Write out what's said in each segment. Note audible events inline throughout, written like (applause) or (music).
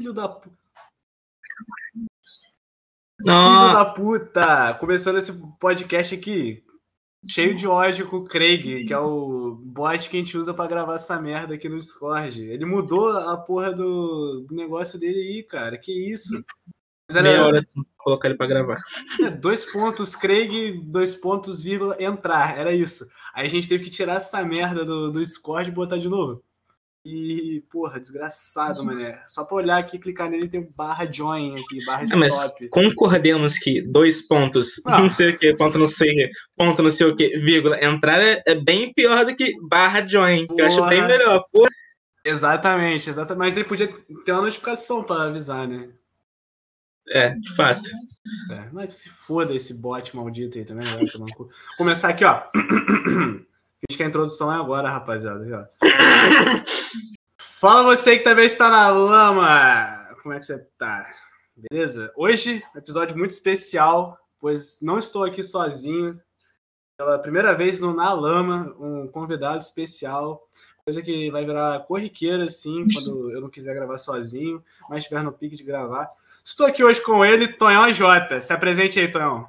Filho da puta. Filho da puta! Começando esse podcast aqui, cheio de ódio com o Craig, que é o bot que a gente usa pra gravar essa merda aqui no Discord. Ele mudou a porra do, do negócio dele aí, cara. Que isso? Mas Meia era hora pra colocar ele pra gravar. é, dois pontos, Craig, dois pontos, vírgula, entrar. Era isso. Aí a gente teve que tirar essa merda do, do Discord e botar de novo. E, porra, desgraçado, mané. Só pra olhar aqui, clicar nele tem barra join aqui, barra Ah, mas stop. concordemos que dois pontos, Ah. não sei o que, ponto não sei o que, ponto não sei o que, vírgula, entrar é, é bem pior do que barra join, que eu acho Porra. bem melhor. Porra. Exatamente, exatamente. Mas ele podia ter uma notificação pra avisar, né? É, de fato. É, mas se foda esse bot maldito aí também. Vai tomar no cu. Começar aqui, ó. (clears throat) Finge que a introdução é agora, rapaziada. Fala você que também está na lama. Como é que você tá? Beleza? Hoje, um episódio muito especial, pois não estou aqui sozinho. Pela primeira vez no Na Lama, um convidado especial. Coisa que vai virar corriqueira, assim, (laughs) quando eu não quiser gravar sozinho, mas estiver no pique de gravar. Estou aqui hoje com ele, Tonhão J. Se apresente aí, Tonhão.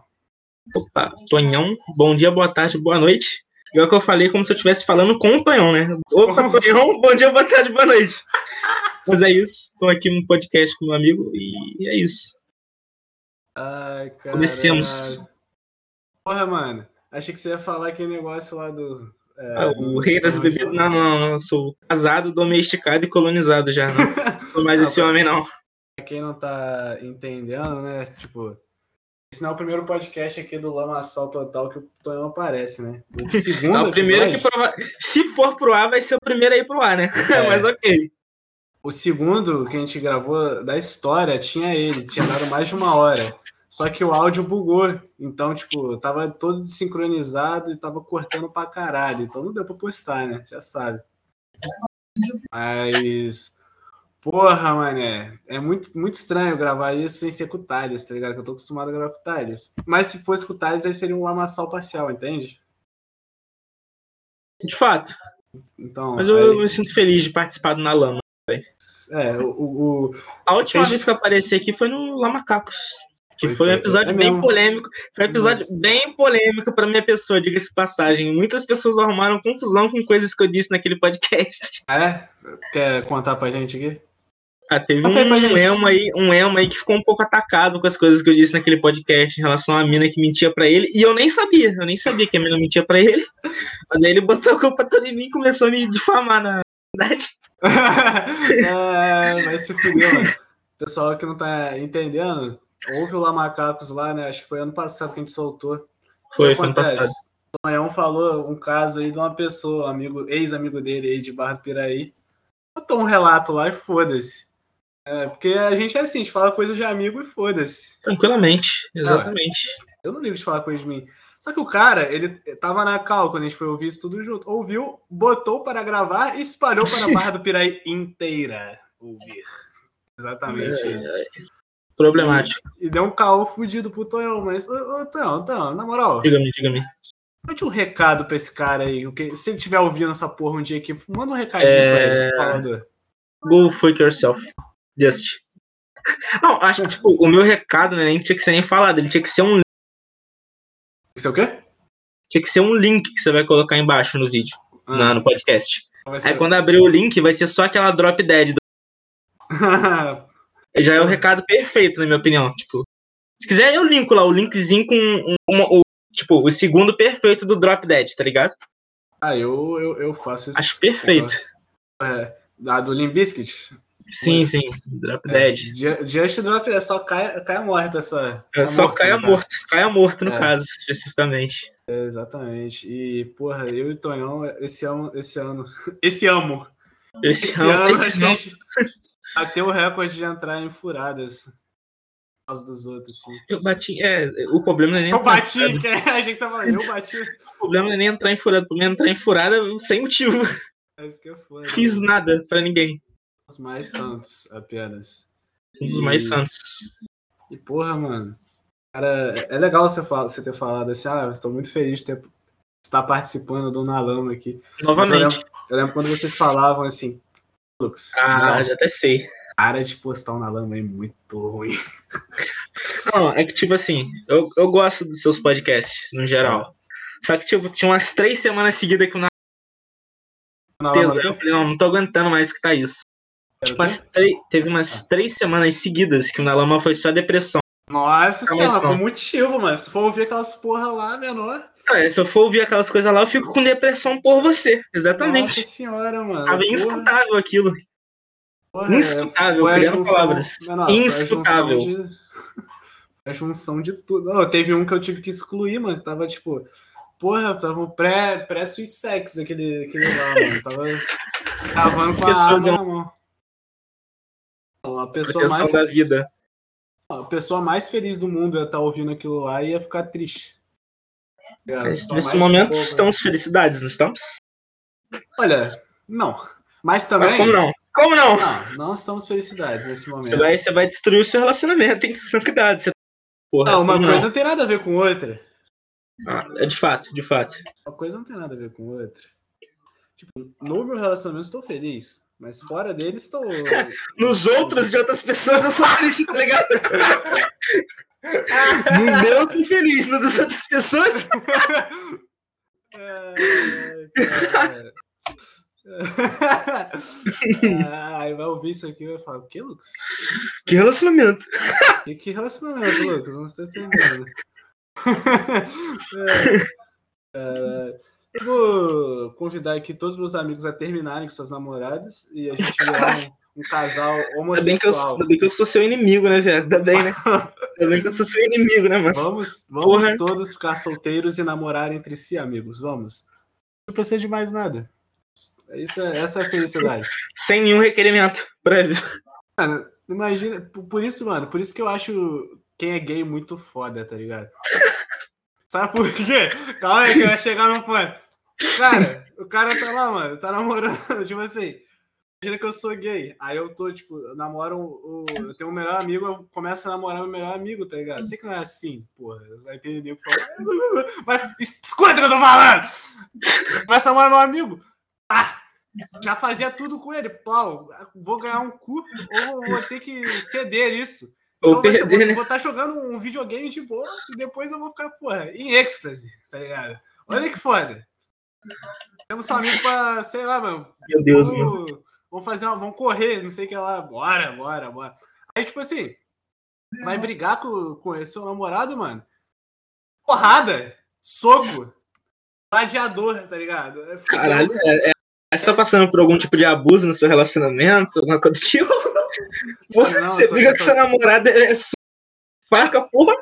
Opa, Tonhão, bom dia, boa tarde, boa noite. Igual que eu falei, como se eu estivesse falando com o Tonhão, né? Opa, Tonhão, bom dia, boa tarde, boa noite. Mas é isso, estou aqui no podcast com meu amigo e é isso. Ai, cara. Comecemos. Porra, mano. Achei que você ia falar aquele negócio lá do. é, Ah, o rei das bebidas. Não, não, não. Eu sou casado, domesticado e colonizado já. Não (laughs) sou mais Ah, esse homem, não. Pra quem não tá entendendo, né? Tipo, esse não é o primeiro podcast aqui do Lamaçal Total que o Tonhão aparece, né? O (laughs) segundo. Não, o primeiro que episódio- prova... Se for pro ar, vai ser o primeiro a ir pro ar, né? É. (laughs) Mas ok. O segundo que a gente gravou da história tinha ele, tinha dado mais de uma hora. Só que o áudio bugou. Então, tipo, tava todo desincronizado e tava cortando pra caralho. Então não deu pra postar, né? Já sabe. Mas. Porra, mané. É muito, muito estranho gravar isso sem ser com o Thales, tá ligado? Que eu tô acostumado a gravar com o Thales. Mas se fosse com o Thales, aí seria um lamaçal parcial, entende? De fato. Então. Mas eu aí- me sinto feliz de participar do Na Lama. é, o- o, A última vez que eu apareci aqui foi no Lamacacos. Que Foi, foi, um episódio É bem mesmo. polêmico. Foi um episódio bem polêmico pra minha pessoa, diga-se passagem. Muitas pessoas arrumaram confusão com coisas que eu disse naquele podcast. É? Quer contar pra gente aqui? Ah, teve um emo aí, um emo aí que ficou um pouco atacado com as coisas que eu disse naquele podcast em relação à mina que mentia pra ele. E eu nem sabia, eu nem sabia que a mina mentia pra ele. (laughs) Mas aí ele botou a culpa toda em mim e começou a me difamar na cidade. é, vai se fuder, mano. Pessoal que não tá entendendo, houve o Lamacacos lá, né? Acho que foi ano passado que a gente soltou. Foi, foi ano passado. O Tonhão falou um caso aí de uma pessoa, um amigo, ex-amigo dele aí de Barra do Piraí. Botou um relato lá e foda-se. É, porque a gente é assim, a gente fala coisa de amigo e foda-se. Tranquilamente, exatamente. Eu não ligo de falar coisa de mim. Só que o cara, ele tava na cal quando a gente foi ouvir isso tudo junto. Ouviu, botou para gravar e espalhou para a Barra do Piraí (laughs) inteira ouvir. Exatamente É, isso. Problemático. E deu um caô fudido pro Tonhão, mas, ô, ô Tonhão, Tonhão, na moral, Diga-me, diga-me. mande um recado pra esse cara aí. Se ele estiver ouvindo essa porra um dia aqui, manda um recadinho É. pra ele, favor. Go fuck yourself. Just. Não, acho que, tipo, o meu recado né, nem tinha que ser nem falado, ele tinha que ser um Isso é o quê? tinha que ser um link que você vai colocar embaixo no vídeo, Ah, na- no podcast. vai ser- Aí quando abrir o link, vai ser só aquela drop dead. do- (laughs) Já é o recado perfeito, na minha opinião. Tipo, se quiser, eu linko lá, o linkzinho com um- uma- o, tipo, o segundo perfeito do drop dead, tá ligado? ah, eu, eu, eu faço isso. Acho perfeito. É, da do Limp Bizkit. Sim, sim, drop É, dead. Ju- Just Drop é só caia, caia morta essa. É, só morto, caia né? morto. Caia morto, no É. caso, especificamente. É, exatamente. E, porra, eu e o Tonhão, esse ano, esse ano, (laughs) esse amo. Esse, Esse ano, ano esse a gente (laughs) bateu o recorde de entrar em furadas por causa dos outros, assim. Eu bati. É, o problema não é nem Eu entrar em bati, que (laughs) é, a gente tá falando, eu bati. O problema não é nem entrar em furada. O problema é entrar em furada sem motivo. É isso que é foda. Fiz nada pra ninguém. Os mais santos, apenas. Um dos E- mais santos. E, porra, mano. Cara, é legal você, você ter falado assim, ah, eu estou muito feliz de ter, estar participando do Nalama aqui. Eu Novamente. lembro, eu lembro quando vocês falavam assim, Lux, Ah, não, já até sei. cara de postar na lama é muito ruim. Não, é que tipo assim, eu, eu gosto dos seus podcasts, no geral. Só que, tipo, tinha umas três semanas seguidas que eu não Na tesão, lama, eu falei, não, não tô aguentando mais que tá isso. Tipo, umas três- teve Ah. umas três semanas seguidas que o Na Lama foi só depressão. Nossa Não, senhora, por motivo, mano. Se for ouvir aquelas porra lá, menor. Ah, é, se eu for ouvir aquelas coisas lá, eu fico com depressão por você. Nossa Exatamente. senhora, mano. Tava Porra, inescutável aquilo. porra, Inscutável, a criando junção- palavras. menor, foi a Inscutável. de- (laughs) foi A junção de tudo. Não, teve um que eu tive que excluir, mano. Que tava tipo. Porra, tava um pré- aquele, aquele lá, mano. Tava (laughs) cavando As com a pessoas arma iam- na mão. A pessoa, Proteção mais, da vida. a pessoa mais feliz do mundo ia estar ouvindo aquilo lá e ia ficar triste. É, Mas pessoa nesse momento estamos felicidades, não estamos? Olha, não. Mas também. como não? Como não? Não, não estamos felicidades nesse momento. Você vai, você vai destruir o seu relacionamento, tem que ter cuidado. Você... Porra, Não, uma coisa não tem nada a ver com outra. Ah, é de fato, de fato. Uma coisa não tem nada a ver com outra. Tipo, no meu relacionamento estou feliz, mas fora dele estou. (laughs) Nos outros de outras pessoas eu sou feliz, tá ligado? No meu eu sou feliz, no das outras pessoas. (laughs) Ai, vai ouvir isso aqui e vai falar: o que, Lucas? Que relacionamento. Que, que relacionamento, Lucas? Não estou entendendo. (laughs) É, é, eu vou convidar aqui todos os meus amigos a terminarem com suas namoradas e a gente virar (laughs) um, um casal Ainda bem, que eu, homossexual. ainda bem que eu sou seu inimigo, né, velho? Ainda bem, né? (laughs) Ainda bem que eu sou seu inimigo, né, mano? Vamos, vamos Porra. todos ficar solteiros e namorar entre si, amigos. Vamos. Não precisa de mais nada. Isso é, essa é a felicidade. Sem nenhum requerimento prévio. Mano, imagina. Por isso, mano, por isso que eu acho quem é gay muito foda, tá ligado? Sabe por quê? Calma aí que vai chegar no ponto. Cara, o cara tá lá, mano, tá namorando, (laughs) tipo assim. Imagina que eu sou gay. Aí eu tô, tipo, eu namoro o. Eu tenho um melhor amigo, eu começo a namorar meu melhor amigo, tá ligado? Sei que não é assim, porra. Vai ter nego que fala. (laughs) Mas escuta o que eu tô falando! Começa a namorar meu amigo. Ah! Já fazia tudo com ele. Pau, vou ganhar um cu ou vou ter que ceder isso. Ou Então ser- perder, vou, né? vou estar jogando um videogame de boa e depois eu vou ficar, porra, em êxtase, tá ligado? Olha que foda. Temos um amigo pra, sei lá, mano. Meu Deus. Vamos, vamos fazer uma. Vamos correr, não sei o que lá. Bora, bora, bora. Aí, tipo assim, vai brigar com, com esse seu namorado, mano. Porrada, soco, gladiador, tá ligado? É. Caralho, é, é- você tá passando por algum tipo de abuso no seu relacionamento? Alguma coisa do tipo? (laughs) Porra, Não, você briga com só- sua namorada, é sua faca, porra.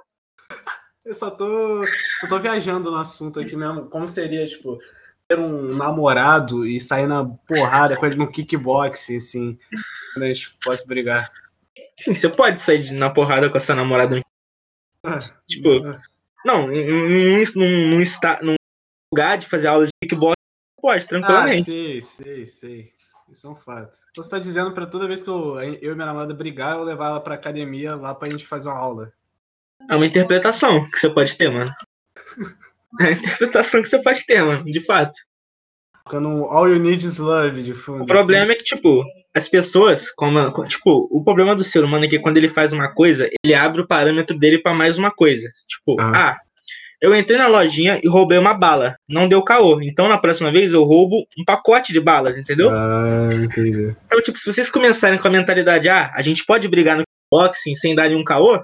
Eu só tô, só tô viajando no assunto aqui mesmo. Como seria, tipo, ter um namorado e sair na porrada, coisa no kickboxing, assim, quando a gente possa brigar. Sim, você pode sair na porrada com a sua namorada. Tipo, não, num, num, num, num, lugar de fazer aula de kickbox, pode, Ah, tranquilamente. sei, sei, sei. Isso é um fato. Então você tá dizendo pra toda vez que eu, eu e minha namorada brigar, eu levar ela pra academia lá pra gente fazer uma aula. É uma interpretação que você pode ter, mano. É a interpretação que você pode ter, mano, de fato. Ficando All You Need Is Love de fundo. O problema é que, tipo, as pessoas, como, tipo, o problema do ser humano é que quando ele faz uma coisa, ele abre o parâmetro dele pra mais uma coisa. Tipo, Ah. ah, eu entrei na lojinha e roubei uma bala. Não deu caô. Então, na próxima vez, eu roubo um pacote de balas, entendeu? Ah, entendi. Então, tipo, se vocês começarem com a mentalidade, ah, a gente pode brigar no boxing sem dar nenhum caô,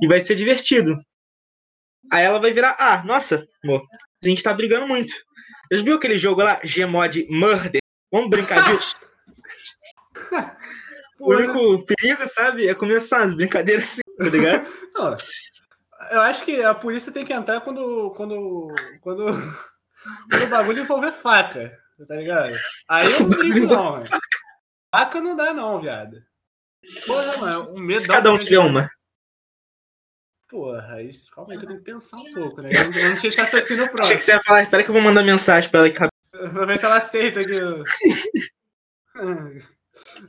e vai ser divertido. Aí ela vai virar, ah, nossa, amor, a gente tá brigando muito. Vocês viu aquele jogo lá, Gmod Murder? Vamos brincar disso? (laughs) O único perigo, sabe, é começar as brincadeiras assim, tá ligado? Eu acho que a polícia tem que entrar quando, quando, quando, (laughs) quando o bagulho envolver faca, tá ligado? Aí eu não (laughs) brinco, não, mano. Faca não dá, não, viado. Porra, mano, um medo. Se cada um tiver uma. Porra, isso, calma aí que eu tenho que pensar um pouco, né? Eu não, eu não tinha esse Achei pronto. que você ia falar, espera que eu vou mandar mensagem pra ela e Pra ver se ela aceita aqui. (laughs)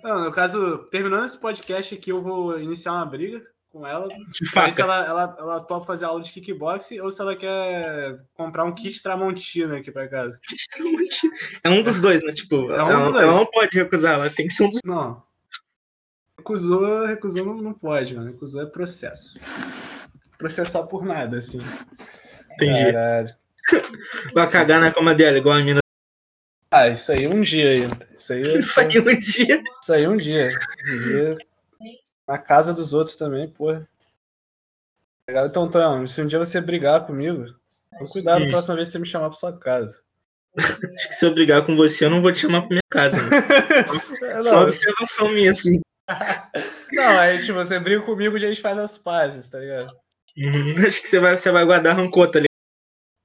Não, no caso, terminando esse podcast aqui, eu vou iniciar uma briga com ela. de ver se faca. ela, ela, ela topa fazer aula de kickboxing ou se ela quer comprar um kit Tramontina aqui pra casa. (laughs) É um dos dois, né? Tipo, É um ela, ela não pode recusar, ela tem que ser um dos Não. Recusou, recusou não, não pode, mano. Recusou é processo. Processar por nada, assim. Entendi. Caralho. (laughs) Vai cagar na cama dela, igual a mina. Ah, isso aí um dia aí. Isso aí, (laughs) isso aí um dia. Isso aí um dia. Um dia. Na casa dos outros também, porra. Então, Tonhão, se um dia você brigar comigo, com cuidado, a próxima vez que você me chamar pra sua casa. Acho que se eu brigar com você, eu não vou te chamar pra minha casa. Né? (laughs) Só observação minha, assim. (laughs) Não, aí, tipo, você briga comigo e a gente faz as pazes, tá ligado? Uhum, acho que você vai, você vai guardar rancor, tá ligado?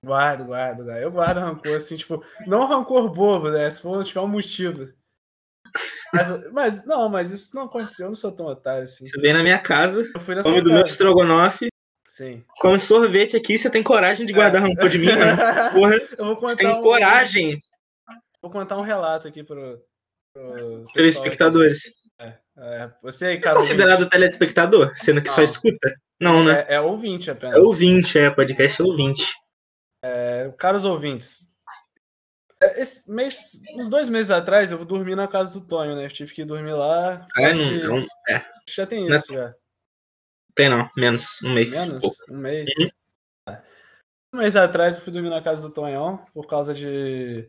Guardo, guardo, guardo. Eu guardo rancor, assim, tipo, não rancor bobo, né? Se for tiver um motivo. Mas, mas, não, mas isso não aconteceu, eu não sou tão otário assim. Você vem na minha casa, eu fui na come do meu estrogonofe, Sim. come sorvete aqui, você tem coragem de guardar é. rancor de mim, mano? Porra, (laughs) eu vou contar você tem um... coragem. Vou contar um relato aqui pro, pro telespectadores. É, é, você aí, cara. É considerado ouvinte. telespectador, sendo que não. só escuta? Não, né? É, é ouvinte apenas. É ouvinte, é, podcast é ouvinte. É, caros ouvintes, esse mês, uns dois meses atrás, eu dormi na casa do Tonho, né? Eu tive que dormir lá. É, não, não, é. Já tem isso, não, já. Tem não, menos, um mês. Menos? Um mês. Uhum. Um mês atrás eu fui dormir na casa do Tonhão por causa de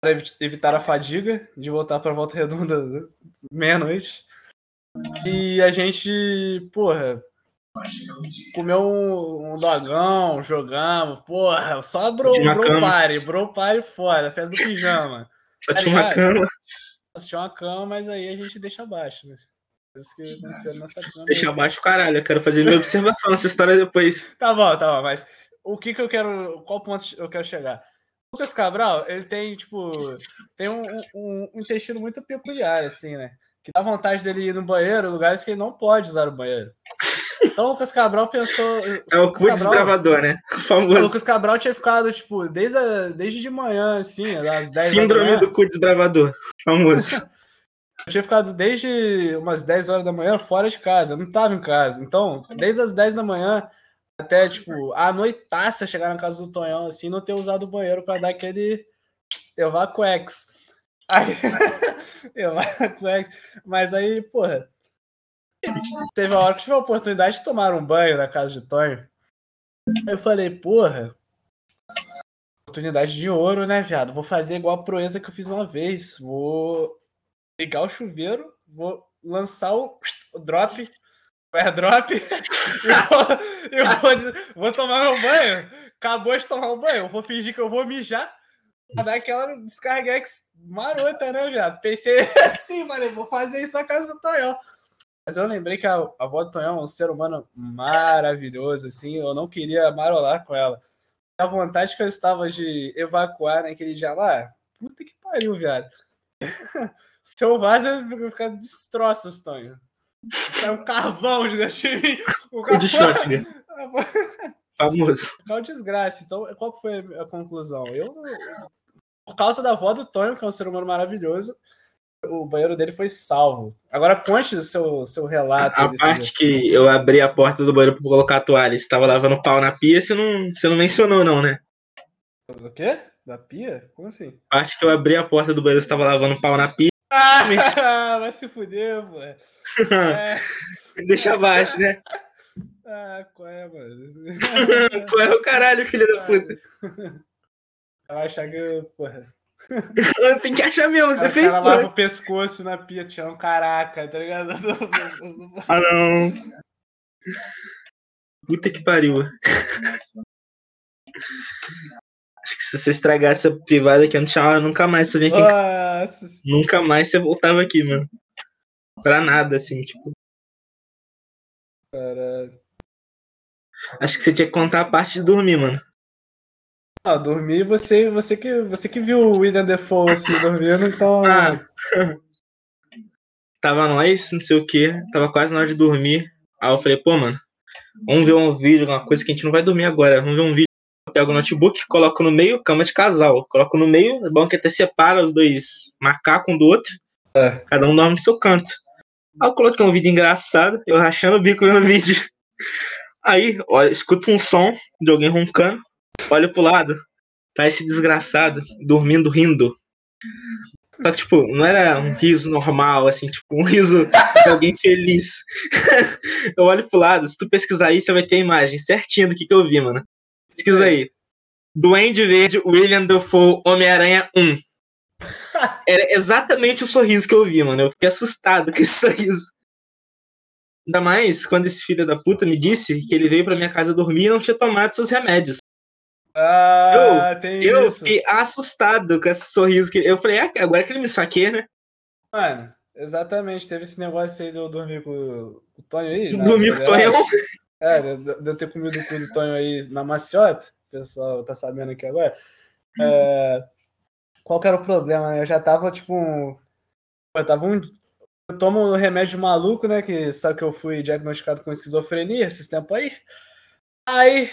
para evitar a fadiga de voltar para volta redonda meia-noite. E a gente, porra, comeu um, um dogão, jogamos, porra, só bro, bro party, bro party foda, festa do pijama. Só tinha uma cama. Só tinha uma cama, mas aí a gente deixa abaixo, né? Isso que aconteceu nessa cama. Deixa abaixo, caralho, eu quero fazer minha observação nessa história depois. (laughs) Tá bom, tá bom, mas o que que eu quero, qual ponto eu quero chegar? O Lucas Cabral, ele tem, tipo, tem um, um, um intestino muito peculiar, assim, né? Que dá vontade dele ir no banheiro, lugares que ele não pode usar o banheiro. Então o Lucas Cabral pensou. É o cu desbravador, né? O famoso. O Lucas Cabral tinha ficado, tipo, desde, a, desde de manhã, assim, às 10 Síndrome da do cu desbravador. Famoso. Eu (laughs) tinha ficado desde umas 10 horas da manhã fora de casa, eu não tava em casa. Então, desde as 10 da manhã até, tipo, a noitaça chegar na casa do Tonhão, assim, não ter usado o banheiro para dar aquele (tsk) evacuex. Aí, (laughs) evacuex. Mas aí, porra, (laughs) Teve uma hora que tive a oportunidade de tomar um banho na casa de Tonho. Eu falei, porra, oportunidade de ouro, né, viado? Vou fazer igual a proeza que eu fiz uma vez. Vou ligar o chuveiro, vou lançar o, (sniffs) o drop, o airdrop, (laughs) e vou, eu vou, vou tomar meu banho. Acabou de tomar um banho, eu vou fingir que eu vou mijar. Dar aquela descarga marota, né, viado? Pensei (laughs) assim, falei, vou fazer isso na casa do Tonhão. Mas eu lembrei que a, a avó do Tonhão é um ser humano maravilhoso, assim. Eu não queria marolar com ela. A vontade que eu estava de evacuar naquele dia lá, puta que pariu, viado. (laughs) Se eu vaso, eu vou ficar destroços, Tonho. É um carvão de mim. O carvão... de shot, né? (laughs) Famoso. Qual desgraça. Então, qual foi a conclusão? Eu, por causa da avó do Tonho, que é um ser humano maravilhoso, o banheiro dele foi salvo. Agora conte o seu, seu relato. A parte dia. que eu abri a porta do banheiro para colocar a toalha, você estava lavando pau na pia, você não, você não mencionou, não, né? O quê? Da pia? Como assim? A parte que eu abri a porta do banheiro, você estava lavando pau na pia. (laughs) Ah, (laughs) vai se fuder, pô. É. (laughs) Deixa abaixo, né? Ah, qual é, mano? qual é o caralho, filho da puta? Vai achar que, porra. Tem que achar mesmo, você fez. Cara lava o pescoço na pia, tinha um caraca, tá ligado? (laughs) ah, não. Puta que pariu. Acho que se você estragar essa privada aqui, eu não tinha nunca mais você vir aqui. Nossa. Nunca mais você voltava aqui, mano. Pra nada, assim, tipo. Caralho. Acho que você tinha que contar a parte de dormir, mano. Ah, dormir, você, você, que, você que viu o William Defoe assim, (laughs) dormindo, então. Ah. (laughs) Tava nós, não sei o que, tava quase na hora de dormir. Aí eu falei, pô, mano, vamos ver um vídeo, uma coisa que a gente não vai dormir agora. Vamos ver um vídeo. Eu pego o notebook, coloco no meio, cama de casal. Coloco no meio, é bom que até separa os dois macacos um do outro. É. Cada um dorme no seu canto. Aí eu coloquei um vídeo engraçado, eu rachando o bico no vídeo. Aí, olha, escuto um som de alguém roncando. Olha pro lado. Tá esse desgraçado dormindo, rindo. Só que, tipo, não era um riso normal, assim, tipo, um riso de alguém (laughs) feliz. (laughs) eu olho pro lado, se tu pesquisar aí, você vai ter a imagem certinha do que, que eu vi, mano. Pesquisa aí. Duende Verde, William Dafoe, Homem-Aranha 1. (laughs) Era exatamente o sorriso que eu vi, mano. Eu fiquei assustado com esse sorriso. Ainda mais quando esse filho da puta me disse que ele veio pra minha casa dormir e não tinha tomado seus remédios. Ah, eu, tem eu isso. fiquei assustado com esse sorriso que eu falei, ah, agora que ele me esfaqueia, né? Mano, exatamente. Teve esse negócio aí de eu dormir com o Tonho aí. na Dormir com o. Tonhão. É, de eu ter comido o cu do Tonho aí na maciota. O pessoal tá sabendo aqui agora. É, qual que era o problema, né? Eu já tava, tipo. um- Eu tava um. Eu tomo um remédio maluco, né? Que sabe que eu fui diagnosticado com esquizofrenia esses tempos aí. Aí.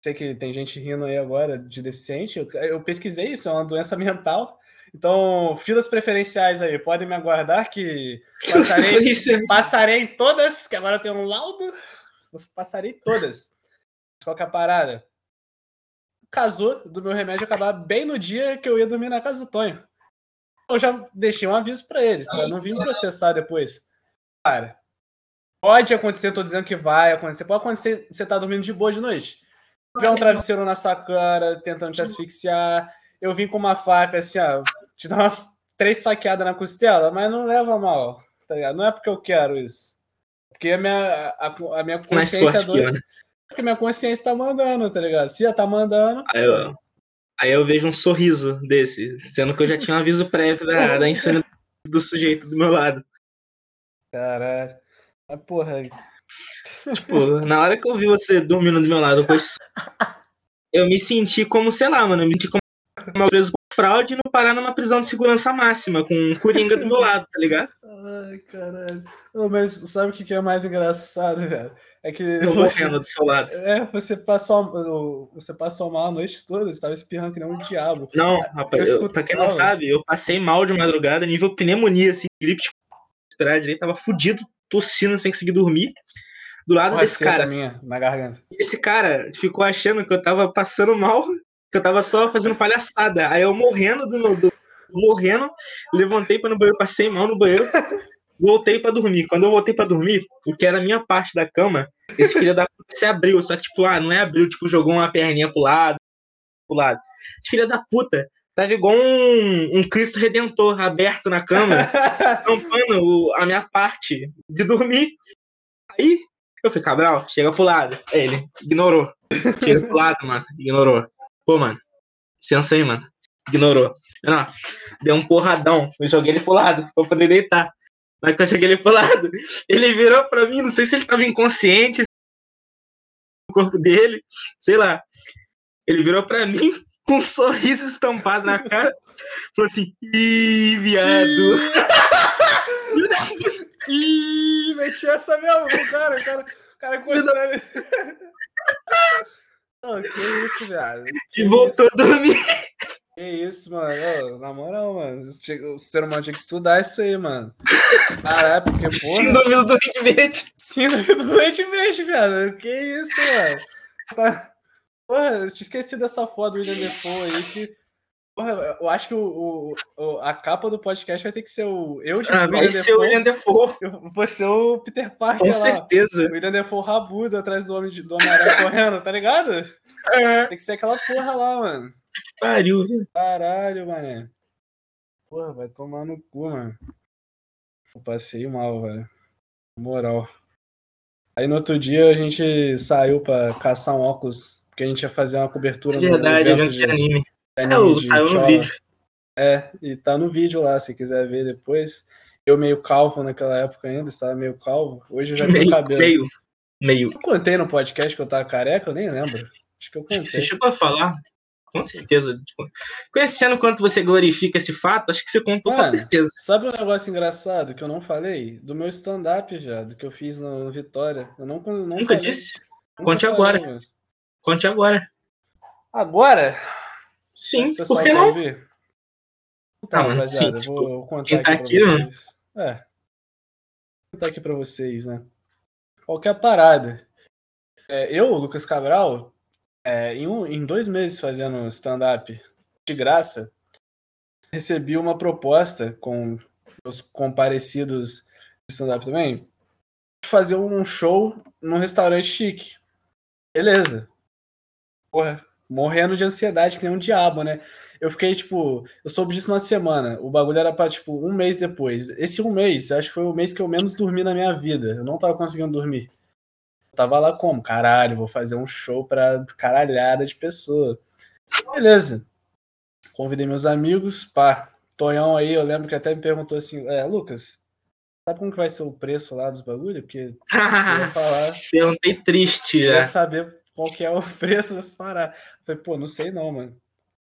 Sei que tem gente rindo aí agora de deficiente. Eu, eu pesquisei isso, é uma doença (laughs) mental. Então, filas preferenciais aí, podem me aguardar que (laughs) passarei, passarei em todas, que agora tenho um laudo. Passarei em todas. Qual que é a parada? Casou do meu remédio acabar bem no dia que eu ia dormir na casa do Tonho. Eu já deixei um aviso pra ele, pra não vir processar depois. Cara, pode acontecer, tô dizendo que vai acontecer. Pode acontecer, você tá dormindo de boa de noite. Tiver um travesseiro na sua cara, tentando te asfixiar. Eu vim com uma faca, assim, ó, te dar umas três faqueadas na costela, mas não leva mal, tá ligado? Não é porque eu quero isso. Porque a minha, a, a minha consciência forte que eu, doce. né? Porque minha consciência tá mandando, tá ligado? Se ela tá mandando. Aí eu, aí eu vejo um sorriso desse, sendo que eu já tinha um aviso prévio da, da insanidade do sujeito do meu lado. Caralho. Mas, porra. Tipo, na hora que eu vi você dormindo do meu lado, depois eu me senti como, sei lá, mano, eu me senti como uma preso por fraude e não parar numa prisão de segurança máxima, com um coringa do meu lado, tá ligado? Ai, caralho. Ô, mas sabe o que é mais engraçado, velho? É que Eu você, morrendo do seu lado. é, você passou, a- você passou mal a noite toda, você tava espirrando que nem um diabo. Não, rapaz, Eu eu, pra quem não sabe, eu passei mal de madrugada, nível pneumonia, assim, gripe, tipo, esperar direito, tava fudido, tossindo, sem conseguir dormir. Do lado Uma desse cara. minha na garganta. Esse cara ficou achando que eu tava passando mal, que eu tava só fazendo palhaçada. Aí eu morrendo do meu. do- morrendo, levantei para no banheiro, passei mal no banheiro, (laughs) voltei pra dormir. Quando eu voltei pra dormir, o que era a minha parte da cama, esse filho da puta se abriu. Só que, tipo, ah, não é abriu, tipo, jogou uma perninha pro lado, pro lado. Filho da puta tava igual um, um Cristo Redentor aberto na cama, (laughs) tampando a minha parte de dormir. Aí eu falei, Cabral, chega pro lado. Aí Ele ignorou. Chega pro lado, mano. Ignorou. Pô, mano. Aí, mano. Ignorou. Não, deu um porradão. Eu joguei ele pro lado pra poder deitar. Mas quando eu joguei ele pro lado, ele virou pra mim. Não sei se ele tava inconsciente. O corpo dele. Sei lá. Ele virou pra mim com um sorriso estampado na cara. Falou assim: Ih, viado. (laughs) Ih, meti essa mesmo, cara, o cara, o cara encostando. (laughs) Ô, que isso, viado? E voltou a dormir. Que isso, mano? Ô, na moral, mano. O ser humano tinha que estudar isso aí, mano. Caralho, porque, porra. Síndrome do Doente Verde. Síndrome do doente verde, viado. Que isso, mano? Tá- Porra, eu tinha esquecido dessa foto do William Defoe aí que. Porra, eu acho que o, o- a capa do podcast vai ter que ser o. Eu de Ah, vai ser o William Defoe. Vou ser o Peter Parker Com lá. certeza. O William Defoe rabudo atrás do homem do Homem-Aranha (laughs) correndo, tá ligado? Ah, Tem que ser aquela porra lá, mano. pariu, viu? Caralho, mané. Porra, vai tomar no cu, mano. Eu passei mal, velho. Moral. Aí no outro dia a gente saiu pra caçar um óculos, porque a gente ia fazer uma cobertura É verdade, evento evento de anime. É, de saiu no vídeo. É, e tá no vídeo lá, se quiser ver depois. Eu meio calvo naquela época ainda, estava meio calvo. Hoje eu já tenho Meio, cabelo. meio, meio. Eu contei no podcast que eu tava careca, eu nem lembro. Acho que eu que você contei. chegou a falar. Com certeza. Conhecendo quanto você glorifica esse fato, acho que você contou com Mano, certeza. Sabe um negócio engraçado que eu não falei? Do meu stand-up já, do que eu fiz no Vitória. Eu não, não Nunca falei, disse? nunca Conte falei, agora. Conte agora. Agora? Sim, pessoal por que não? Então, Ah, mano, rapaziada, sim, eu vou contar quem tá aqui aqui, pra mano. vocês. É. Vou contar aqui pra vocês, né? Qualquer parada. É, eu, Lucas Cabral, é, em, um- em dois meses fazendo stand-up de graça, recebi uma proposta com os comparecidos de stand-up também de fazer um show num restaurante chique. Beleza. Porra, morrendo de ansiedade, que nem um diabo, né? Eu fiquei, tipo, eu soube disso uma semana. O bagulho era pra, tipo, um mês depois. Esse um mês, acho que foi o mês que eu menos dormi na minha vida. Eu não tava conseguindo dormir. Eu tava lá como? Caralho, vou fazer um show pra caralhada de pessoa. Beleza. Convidei meus amigos, pá. Tonhão aí, eu lembro que até me perguntou assim, é, Lucas, sabe como que vai ser o preço lá dos bagulhos? Porque (laughs) eu falar. Perguntei triste já. Queria saber qual que é o (laughs) preço das paradas. Falei, pô, não sei não, mano.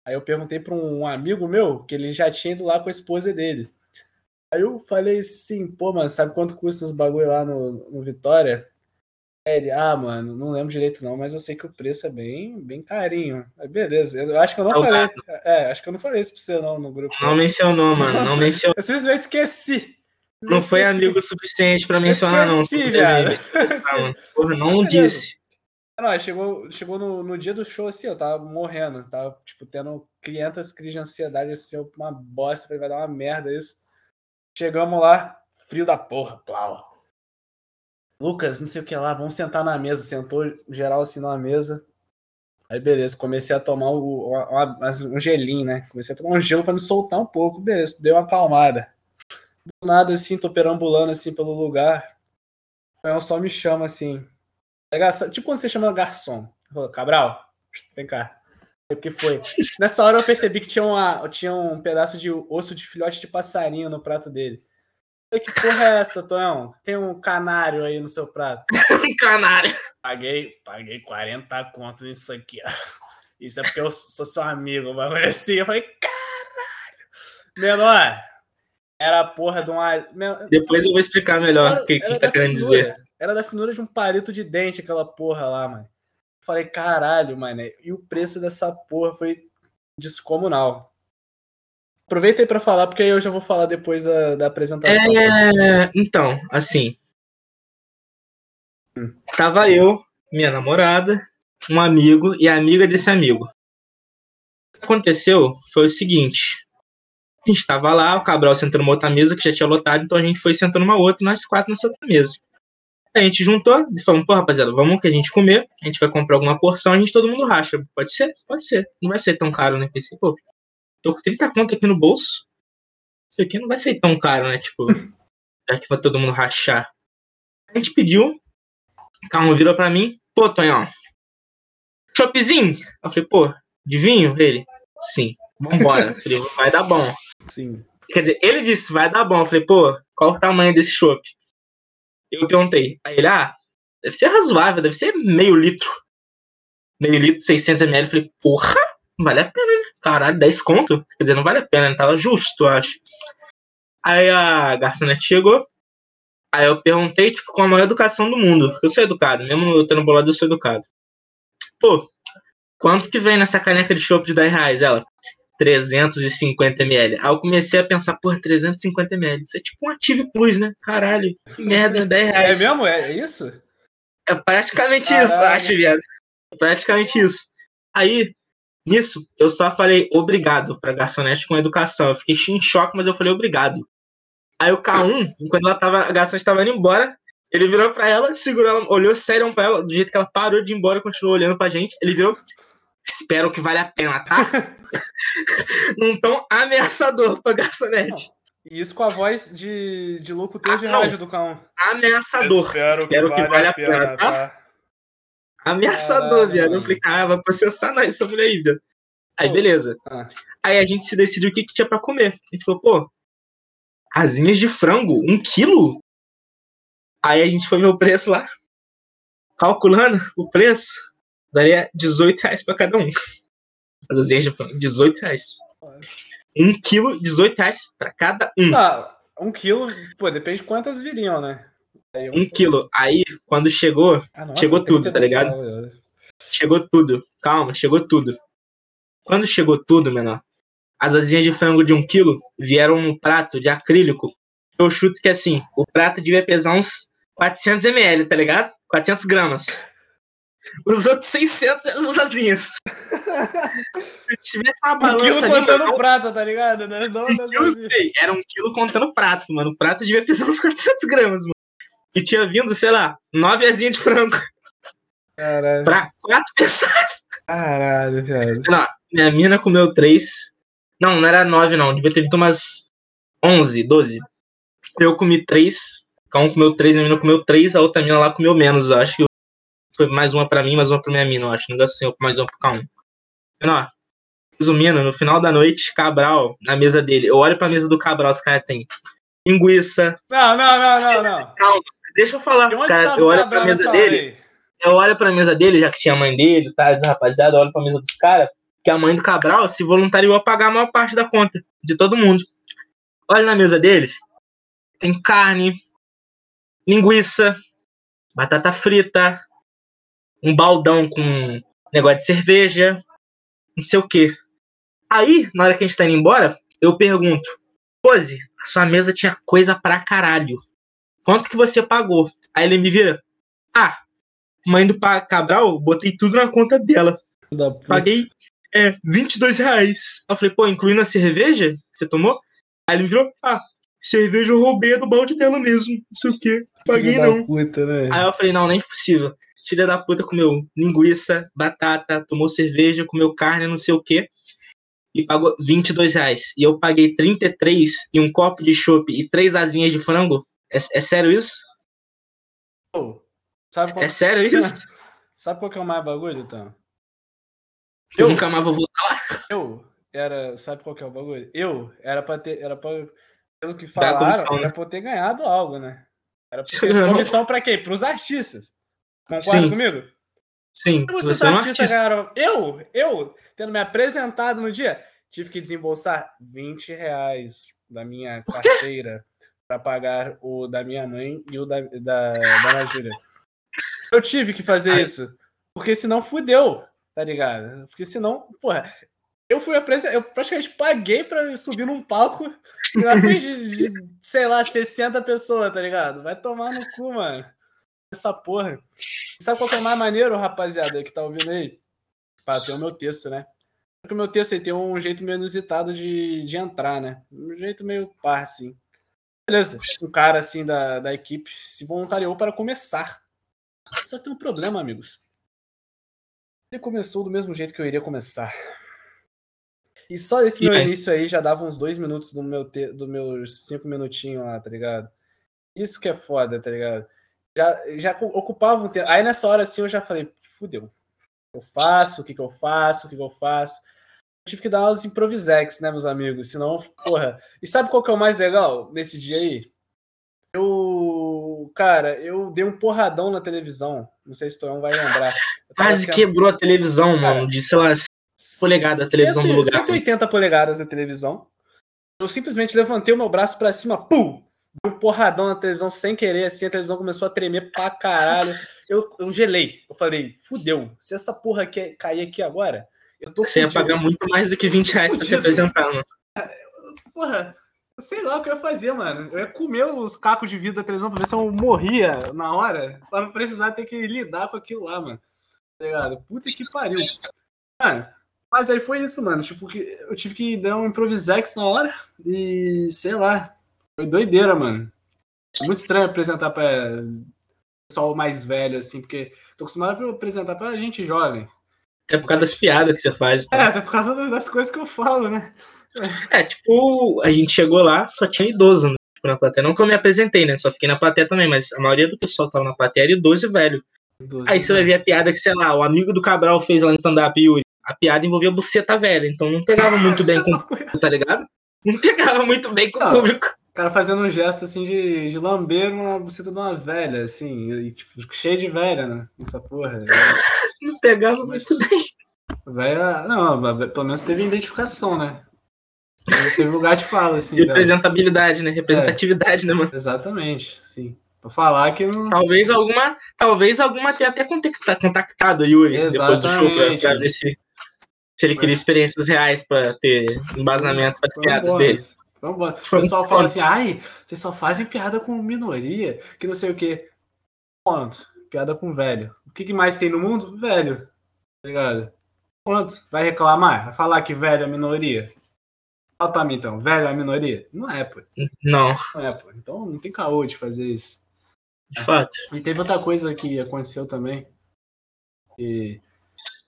Aí eu perguntei para um amigo meu que ele já tinha ido lá com a esposa dele. Aí eu falei assim, pô, mano, sabe quanto custa os bagulho lá no, no Vitória? Aí ele, ah, mano, não lembro direito não, mas eu sei que o preço é bem, bem carinho. Aí beleza, eu acho que eu não Salgado. falei. É, acho que eu não falei isso pra você não no grupo. Não mencionou, mano, não mencionou. Eu simplesmente esqueci. Não, não foi amigo suficiente para mencionar, esqueci, não. Viado. (laughs) Porra, não disse. Não, chegou, chegou no, no dia do show assim, eu tava morrendo, tava, tipo, tendo 500 crises de ansiedade, assim, uma bosta, falei, vai dar uma merda isso. Chegamos lá, frio da porra, plau. Lucas, não sei o que lá, vamos sentar na mesa. Sentou geral assim na mesa. Aí beleza, comecei a tomar o, um gelinho, né? Comecei a tomar um gelo para me soltar um pouco, beleza, deu uma acalmada. Do nada assim, tô perambulando assim pelo lugar. O só me chama assim, Tipo quando você chama garçom. Cabral, vem cá. O que foi? Nessa hora eu percebi que tinha, uma, tinha um pedaço de osso de filhote de passarinho no prato dele. Que porra é essa, Tonhão? Tem um canário aí no seu prato. (laughs) um canário. Paguei, paguei 40 conto nisso aqui, ó. (laughs) Isso é porque eu sou seu amigo, mas assim. Eu falei, caralho! Menor, era a porra de uma. Depois eu vou explicar melhor o que, que tá querendo dizer. Era da finura de um palito de dente, aquela porra lá, mano. Falei, caralho, mano. E o preço dessa porra foi descomunal. Aproveita aí pra falar, porque aí eu já vou falar depois da, da apresentação. É, então, assim. Hum. Tava eu, minha namorada, um amigo e a amiga desse amigo. O que aconteceu foi o seguinte. A gente tava lá, o Cabral sentou numa outra mesa que já tinha lotado, então a gente foi sentando numa outra, nós quatro nessa outra mesa. A gente juntou e falou, pô, rapaziada, vamos que a gente comer, a gente vai comprar alguma porção, a gente todo mundo racha. Pode ser? Pode ser. Não vai ser tão caro, né? Pensei, pô, tô com 30 conto aqui no bolso. Isso aqui não vai ser tão caro, né? Tipo, (laughs) já que vai todo mundo rachar. A gente pediu, calma, virou pra mim, pô, Tonhão, shopzinho? Eu falei, pô, de vinho? Ele, sim, vambora. falei, vai dar bom. Sim. Quer dizer, ele disse, vai dar bom. Eu falei, pô, qual o tamanho desse chopp? Eu perguntei. Aí ele, ah, deve ser razoável, deve ser meio litro. Meio litro, 600 ml. Eu falei, porra, vale a pena, né? Caralho, 10 conto? Quer dizer, não vale a pena, né? Tava justo, eu acho. Aí a garçonete chegou. Aí eu perguntei, tipo, com a maior educação do mundo. Eu sou educado, mesmo eu tendo bolado, eu sou educado. Pô, quanto que vem nessa caneca de chopp de 10 reais? Ela, 350 ml. Aí eu comecei a pensar, porra, 350 ml. Isso é tipo um Active Plus, né? Caralho, que merda, 10 é reais. É mesmo? É isso? É praticamente Caralho. isso, acho, viado. É praticamente isso. Aí, nisso, eu só falei obrigado pra garçonete com educação. Eu fiquei em choque, mas eu falei obrigado. Aí o K1, quando ela tava, a garçonete tava indo embora, ele virou pra ela, segurou ela, olhou sério pra ela, do jeito que ela parou de ir embora, continuou olhando pra gente. Ele virou, espero que valha a pena, tá? (laughs) Num tom ameaçador pra garçonete. Isso com a voz de, de locutor ah, de rádio do Cão. Ameaçador. Espero, espero que, valha a pena, pena tá? tá? Ameaçador, viado. Eu falei, cara, vai processar nós, essa mulher aí, viado. Aí, beleza. Ah. Aí a gente se decidiu o que, que tinha pra comer. A gente falou, pô, asinhas de frango, um quilo? Aí a gente foi ver o preço lá. Calculando o preço daria 18 reais pra cada um. As asinhas de pão, 18 reais. Um quilo, 18 reais pra cada um. Ah, um quilo, pô, depende de quantas viriam, né? um quilo. Aí, quando chegou, ah, nossa, chegou tudo, tá ligado? Chegou tudo. Calma, chegou tudo. Quando chegou tudo, menor, as asinhas de frango de um quilo vieram num prato de acrílico. Eu chuto que assim, o prato devia pesar uns 400 ml, tá ligado? 400 gramas. Os outros 600 eram os asinhas. (laughs) Se tivesse uma Um balança quilo ali, contando mano, prata, tá ligado? Não, não, um não, quilo, não, sei, era um quilo contando prato, mano. O prato devia pesar uns 400 gramas, mano. E tinha vindo, sei lá, nove asinhas de frango Caralho, pra quatro pessoas. caralho, velho. Não, minha mina comeu três. Não, não era nove, não. Devia ter vindo umas onze, doze. Eu comi três. Um comeu três, minha mina comeu três. A outra mina lá comeu menos. Eu acho que foi mais uma pra mim, mais uma pra minha mina. Eu acho. Não assim, mais uma um. Então, ó, resumindo, no final da noite, Cabral, na mesa dele. Eu olho pra mesa do Cabral, os caras têm linguiça. Não, não, não, não, não. Deixa eu falar, os caras. tava Eu olho pra mesa dele. aí? eu olho pra mesa dele, já que tinha a mãe dele, tá, rapaziada, eu olho pra mesa dos caras, que a mãe do Cabral se voluntariou a pagar a maior parte da conta de todo mundo. Olha na mesa deles, tem carne, linguiça, batata frita, um baldão com negócio de cerveja, não sei o quê. Aí, na hora que a gente tá indo embora, eu pergunto, Pose, a sua mesa tinha coisa pra caralho. Quanto que você pagou? Aí ele me vira, ah, mãe do Cabral, botei tudo na conta dela. Paguei é, 22 reais. Eu falei, pô, incluindo a cerveja que você tomou? Aí ele me virou, ah, cerveja eu roubei do balde dela mesmo. Não sei o quê. Paguei não. puta, né? Aí eu falei, não, nem é possível. Filha da puta comeu linguiça, batata, tomou cerveja, comeu carne, não sei o quê. E pagou 22 reais. E eu paguei 33 e um copo de chopp e três asinhas de frango. É, é sério isso? Sabe qual, É sério isso? sabe qual que é o mais bagulho, então? Eu Eu, nunca mais vou voltar. eu era. Sabe qual que é o bagulho? Eu era pra ter. Era pra, pelo que falaram, comissão, era né? pra eu ter ganhado algo, né? Era pra (laughs) ter comissão pra quê? Pros artistas. Concorda Sim. comigo? Sim, Como você os é um artistas artista. ganharam. Eu, eu, tendo me apresentado no dia, tive que desembolsar 20 reais da minha carteira para pagar o da minha mãe e o da, da, da. Eu tive que fazer Ai. isso. Porque senão fudeu, tá ligado? Porque senão, porra, eu fui apresentar, eu praticamente paguei pra subir num palco na frente de, de, sei lá, 60 pessoas, tá ligado? Vai tomar no cu, mano. Essa porra. Sabe qual que é o mais maneiro, rapaziada, que tá ouvindo aí? Para ter o meu texto, né? Porque o meu texto aí tem um jeito meio inusitado de, de entrar, né? Um jeito meio par, assim. Beleza. Um cara, assim, da, da equipe se voluntariou para começar. Só que tem um problema, amigos. Ele começou do mesmo jeito que eu iria começar. E só esse meu início aí já dava uns dois minutos do meu te, do meus cinco minutinhos lá, tá ligado? Isso que é foda, tá ligado? Já, já ocupava um tempo. Aí nessa hora assim eu já falei, fudeu. Eu faço? O que, que eu faço? O que, que eu faço? Eu tive que dar umas improvisex, né, meus amigos? Senão, porra. E sabe qual que é o mais legal nesse dia aí? Eu. Cara, eu dei um porradão na televisão. Não sei se o Tonhão vai lembrar. Quase sendo- quebrou a televisão, Cara, mano. De, sei lá, polegadas a televisão do lugar, 180 polegadas da televisão. Eu simplesmente levantei o meu braço pra cima, pum! Dei um porradão na televisão sem querer, assim, a televisão começou a tremer pra caralho. Eu, eu gelei. Eu falei, fudeu. Se essa porra aqui cair aqui agora, eu tô você ia fudido. pagar muito mais do que 20 reais pra se apresentar, mano. Porra, eu sei lá o que eu ia fazer, mano. Eu ia comer os cacos de vidro da televisão pra ver se eu morria na hora, pra não precisar ter que lidar com aquilo lá, mano. Tá ligado? Puta que pariu. Mano, mas aí foi isso, mano. Tipo, que eu tive que dar um improvisex na hora e sei lá. Foi doideira, mano. É muito estranho apresentar pra pessoal mais velho, assim, porque tô acostumado a apresentar pra gente jovem. Até por causa das piadas que você faz. É, Tá? até por causa das coisas que eu falo, né? É, tipo, a gente chegou lá, só tinha idoso né, tipo, na plateia. Não que eu me apresentei, né? Só fiquei na plateia também, mas a maioria do pessoal que tava na plateia era idoso e velho. Aí você vai ver a piada que, sei lá, o amigo do Cabral fez lá no stand-up, Yuri. A piada envolvia buceta velha, então não pegava muito bem com o público, tá ligado? Não pegava muito bem com o público. O cara fazendo um gesto assim de, de lamber uma buceta de uma velha, assim, e, tipo, cheio de velha, né? Essa porra. (laughs) Não pegava muito bem. Velha. Não, mas pelo menos teve identificação, né? Teve lugar de fala, assim. dela. Representabilidade, né? Representatividade, né, mano? Exatamente, sim. Pra falar que não. Talvez alguma, talvez alguma tenha até contacta- contactado o Yuri depois do show pra, Exatamente. pra ver se, se ele queria experiências reais pra ter embasamento para as piadas bônus. Foi O pessoal fala assim, ai, vocês só fazem piada com minoria, que não sei o quê. Ponto. piada com velho. O que, que mais tem no mundo? Velho. Tá ligado? Pronto. Vai reclamar? Vai falar que velho é minoria? Fala pra mim então, velho é minoria? Não é, pô. Não, Não é, pô. Então não tem caô de fazer isso. de fato. E teve outra coisa que aconteceu também. E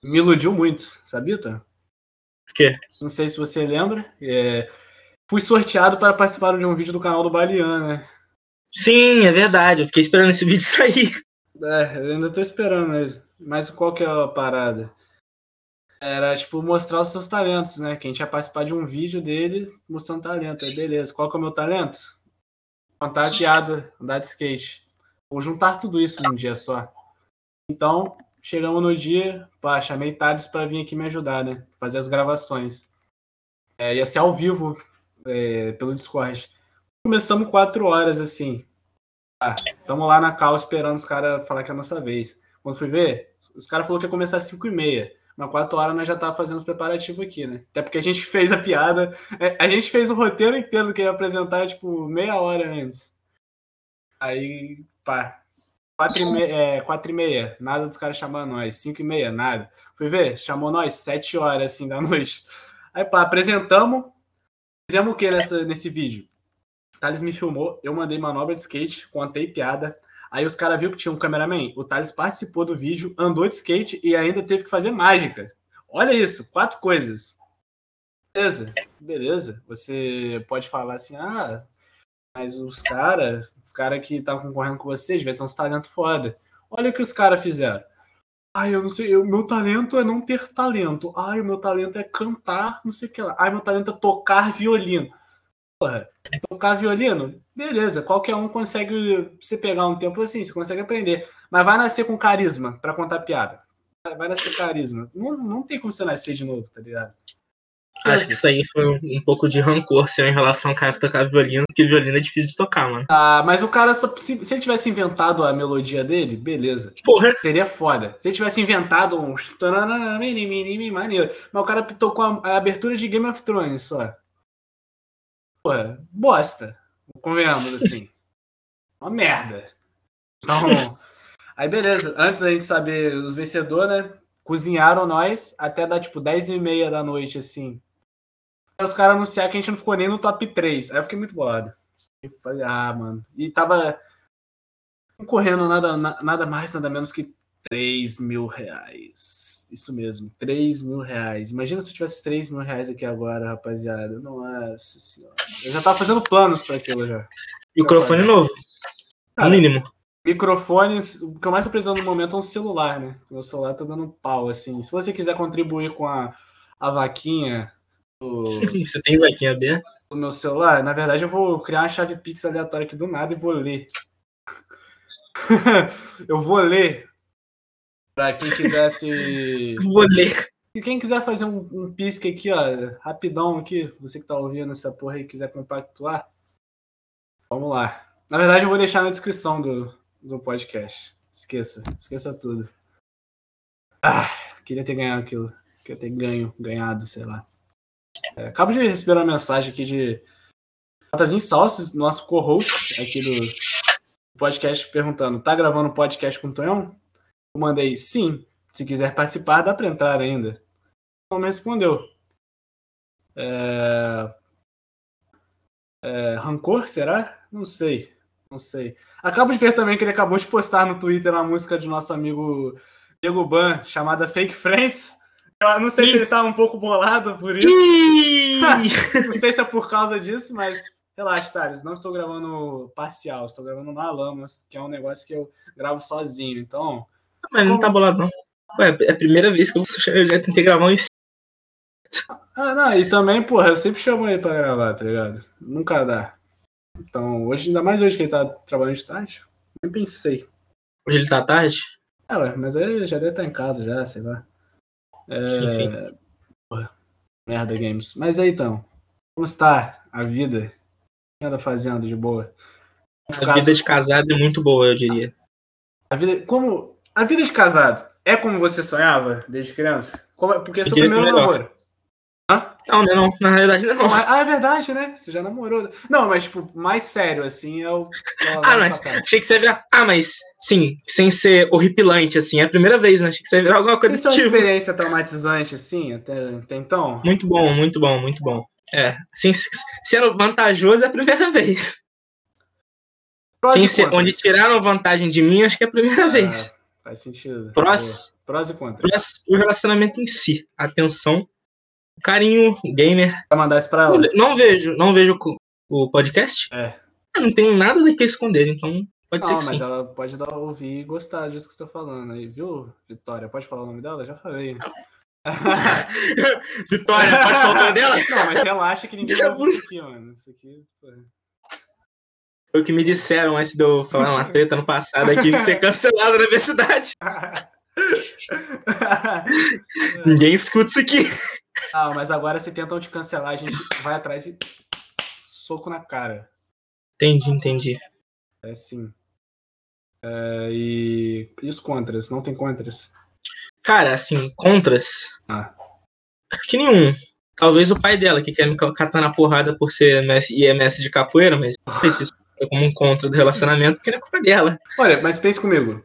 me iludiu muito, sabia, Tan? O quê? Não sei se você lembra. é, Fui sorteado para participar de um vídeo do canal do Balian, né? Sim, é verdade. Eu fiquei esperando esse (laughs) vídeo sair. É, eu ainda tô esperando ele. Mas qual que é a parada? Era, tipo, mostrar os seus talentos, né? Que a gente ia participar de um vídeo dele mostrando talento. Aí, beleza. Qual que é o meu talento? Contar piada, andar de skate. Vou juntar tudo isso num dia só. Então, chegamos no dia, pá, chamei Thales pra vir aqui me ajudar, né? Fazer as gravações. É, ia ser ao vivo é, pelo Discord. Começamos quatro horas, assim. Ah, tamo lá na cal esperando os caras falar que é a nossa vez. Quando fui ver, os caras falaram que ia começar às 5 e meia. Mas 4 horas nós já tava fazendo os preparativos aqui, né? Até porque a gente (laughs) fez a piada. é, A gente fez o roteiro inteiro do que ia apresentar, tipo, meia hora antes. Aí, pá. 4 e é, quatro e meia nada dos caras chamar nós. 5 e meia, nada. Fui ver, chamou nós 7 horas, assim, da (laughs) noite. Aí, pá, apresentamos. Fizemos o que nessa, nesse vídeo? Thales me filmou, eu mandei manobra de skate, contei piada. Aí os caras viram que tinha um cameraman. O Thales participou do vídeo, andou de skate e ainda teve que fazer mágica. Olha isso, quatro coisas. Beleza, beleza. Você pode falar assim, ah, mas os caras, os caras que estavam concorrendo com você, devia ter uns talentos foda. Olha o que os caras fizeram. Ai, eu não sei, o meu talento é não ter talento. Ai, o meu talento é cantar, não sei o que lá. Ai, meu talento é tocar violino. Porra, tocar violino, beleza, qualquer um consegue você pegar um tempo assim, você consegue aprender. Mas vai nascer com carisma pra contar piada. Vai nascer carisma. Não, não tem como você nascer de novo, tá ligado? Acho que isso aí foi um, um pouco de rancor seu em relação ao cara que tocava violino, porque violino é difícil de tocar, mano. Ah, mas o cara só. Se, se ele tivesse inventado a melodia dele, beleza. Porra, Seria foda. Se ele tivesse inventado um. Maneiro. Mas o cara tocou a, a abertura de Game of Thrones só. Porra, bosta. Convenhamos assim. Uma merda. Então. Aí beleza. Antes da gente saber os vencedores, né? Cozinharam nós até dar tipo 10 e meia da noite, assim. Os caras anunciaram que a gente não ficou nem no top 3. Aí eu fiquei muito bolado. Eu falei, ah, mano. E tava concorrendo nada, na- nada mais, nada menos que 3 mil reais. Isso mesmo, 3 mil reais. Imagina se eu tivesse 3 mil reais aqui agora, rapaziada. Nossa senhora. Eu já tava fazendo planos pra aquilo já. microfone novo. Cara, No mínimo. Microfones, o que eu mais tô precisando no momento é um celular, né? Meu celular tá dando pau, assim. Se você quiser contribuir com a, a vaquinha (laughs) Você tem vaquinha aberta? do meu celular, na verdade eu vou criar uma chave Pix aleatória aqui do nada e vou ler. (laughs) eu vou ler pra quem quisesse. (laughs) Vou ler. Se quem quiser fazer um, um aqui, ó, rapidão aqui, você que tá ouvindo essa porra aí quiser compactuar, vamos lá. Na verdade, eu vou deixar na descrição do, do podcast. Esqueça, esqueça tudo. Ah, queria ter ganhado aquilo. Queria ter ganho, ganhado, sei lá. É, acabo de receber uma mensagem aqui de Batazinho Salsos, nosso co-host aqui do podcast, perguntando: tá gravando podcast com o Tonhão? Eu mandei sim. Se quiser participar, dá pra entrar ainda. Não me respondeu. É... É, rancor, será? Não sei. Não sei. Acabo de ver também que ele acabou de postar no Twitter uma música de nosso amigo Diego Ban, chamada Fake Friends. Eu não sei se ele tá um pouco bolado por isso. Ih! (laughs) Não sei se é por causa disso, mas relaxa, Thales. Não estou gravando parcial, estou gravando na Lamas, que é um negócio que eu gravo sozinho. Então, Mas não tá bolado, não. Ué, é a primeira vez que eu eu já tentei gravar um Ah, não, e também, porra, eu sempre chamo ele pra gravar, tá ligado? Nunca dá. Então, hoje, ainda mais hoje que ele tá trabalhando de tarde, nem pensei. Hoje ele tá tarde? Ah, ué, mas ele já deve estar em casa já, sei lá. É... Sim, sim. Porra, merda, games. Mas aí, então, como está a vida? O que anda fazendo de boa? A caso, vida de casado é muito boa, eu diria. a vida, como, a vida de casado é como você sonhava desde criança? Como, é- porque é seu primeiro namoro. Hã? Não, não, não. Na realidade, não. Ah, é verdade, né? Você já namorou. Não, mas, tipo, mais sério, assim, é o. Ah, mas achei que você ia virar. Ah, mas sim, sem ser horripilante, assim. É a primeira vez, né? Achei que você ia virar alguma coisa Você tem uma experiência traumatizante, assim, até, até então? Muito bom, muito bom, muito bom. É. Sim, sendo vantajoso é a primeira (laughs) vez. Sim, ser, onde tiraram vantagem de mim, acho que é a primeira ah, vez. Faz sentido. Prós, Prós e contras. Prós, o relacionamento em si. Atenção carinho gamer. Vai mandar isso pra ela? Não, não vejo, não vejo o podcast. É. Eu não tenho nada daqui a esconder, então pode não, ser que mas sim. ela pode dar, ouvir e gostar disso que você tá falando aí, viu, Vitória? Pode falar o nome dela? Já falei. (laughs) Vitória, pode falar o nome dela? Não, mas relaxa que ninguém vai ouvir isso aqui, mano. Isso aqui. Foi o que me disseram antes de eu falar uma treta no passado aqui de ser cancelado na minha cidade. (laughs) Ninguém escuta isso aqui. Ah, mas agora se tentam te cancelar, a gente vai atrás e soco na cara. Entendi, entendi. É sim. É, e... e os contras? Não tem contras? Cara, assim, contras. Ah. Acho que nenhum. Talvez o pai dela, que quer me catar na porrada por ser IMS de capoeira, mas não sei se isso é como um contra do relacionamento, porque não é culpa dela. Olha, mas pense comigo.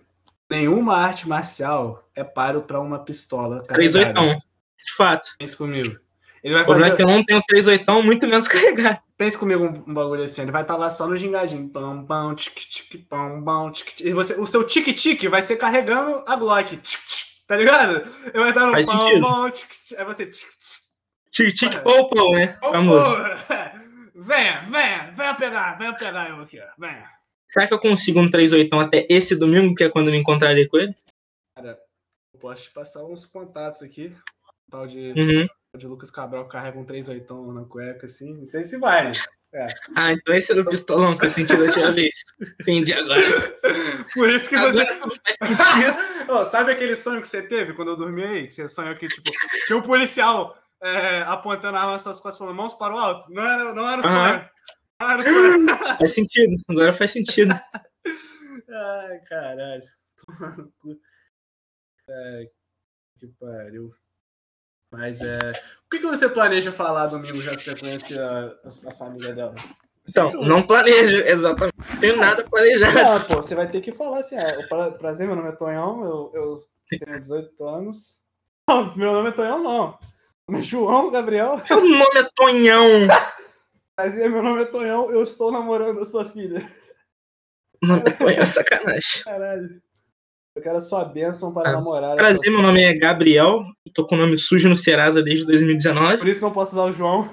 Nenhuma arte marcial é paro para uma pistola. 38 de fato. Pense comigo. Ele vai o problema fazer... é que eu não tenho 3 oitão, muito menos (laughs) carregar. Pense comigo um, um bagulho assim, ele vai estar tá lá só no gingadinho. Pam, pam, tic, tic, pam, pam, tic, E você, o seu tic-tic vai ser carregando a Glock. Tic, tic, tá ligado? Ele vai estar no Faz pam, sentido. pam, tic, tic. Aí você tic, tic. Ou pão, né? Famoso. (laughs) Venha, venha, venha pegar, venha pegar eu aqui, venha. Será que eu consigo um 3 oitão até esse domingo, que é quando eu me encontrarei com ele? Cara, eu posso te passar uns contatos aqui tal de, uhum. de Lucas Cabral carrega um 38 na cueca, assim. Não sei se vai, né? É. Ah, então esse era o pistolão que eu senti da última vez. Entendi agora. (laughs) Por isso que agora você. oh, (laughs) sabe aquele sonho que você teve quando eu dormi aí? Que você sonhou que, tipo, tinha um policial é, apontando a arma nas suas costas falando mãos para o alto? Não era, não era o sonho. Não era o sonho. (laughs) Faz sentido, agora faz sentido. Ai, caralho. É, que pariu. Mas é. O que, que você planeja falar domingo, já que você conhece a, a família dela? Então, não planejo, exatamente. Não tenho nada planejado. Ah, pô, você vai ter que falar assim: é, prazer, meu nome é Tonhão, eu, eu tenho 18 anos. Não, meu nome é Tonhão, não. Meu nome é João Gabriel. Meu nome é Tonhão. Prazer, meu nome é Tonhão, eu estou namorando a sua filha. Não, Tonhão é sacanagem. Caralho. Eu quero a sua bênção para ah, namorar. Prazer, meu nome é Gabriel. Tô com o nome sujo no Serasa desde 2019. Por isso não posso usar o João.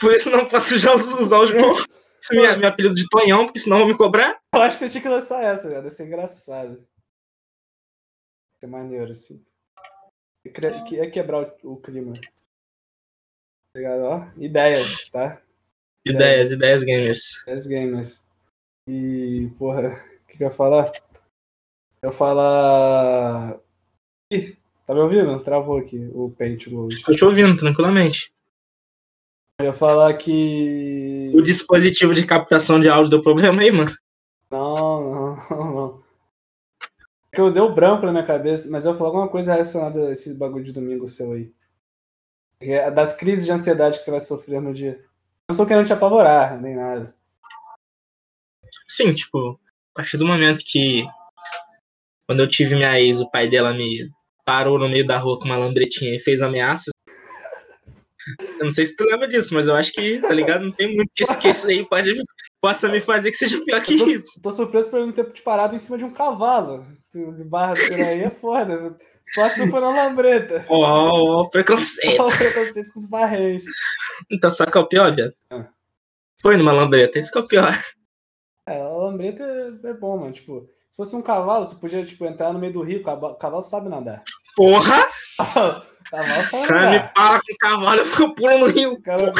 Por isso não posso já usar o João. Isso é meu apelido de Tonhão, porque senão vão me cobrar. Eu acho que você tinha que lançar essa, cara. Deve ser engraçado. Deve ser maneiro, assim. É quebrar o, clima. Obrigado, ó. Ideias, tá? Ideias, ideias gamers. Ideias gamers. E, porra, o que eu ia falar? Eu falar. Ih, tá me ouvindo? Travou aqui o Load. Tô te ouvindo, tranquilamente. Eu ia falar que. O dispositivo de captação de áudio deu problema aí, mano? Não, não, (laughs) não. É que eu dei branco na minha cabeça, mas eu ia falar alguma coisa relacionada a esse bagulho de domingo seu aí. É das crises de ansiedade que você vai sofrer no dia. Não estou querendo te apavorar, nem nada. Sim, tipo, a partir do momento que quando eu tive minha ex, o pai dela me parou no meio da rua com uma lambretinha e fez ameaças. Eu não sei se tu lembra disso, mas eu acho que, tá ligado? Não tem muito que esquecer aí pode, possa me fazer que seja pior que tô, isso. Tô surpreso por ele não ter te parado em cima de um cavalo. Barra por aí é foda. Só se for na lambreta. Ó, ó, oh, preconceito. Ó, oh, preconceito com os barréis. Então, só que é o pior, viado. Ah. Foi numa lambreta, isso que é o pior. É, a lambreta é, é bom, mano. Tipo, se fosse um cavalo, você podia, tipo, entrar no meio do rio, o cavalo, cavalo sabe nadar. Porra! (laughs) cavalo sabe cara nadar. me para com o cavalo, (laughs) eu fico pulando no rio. Cara,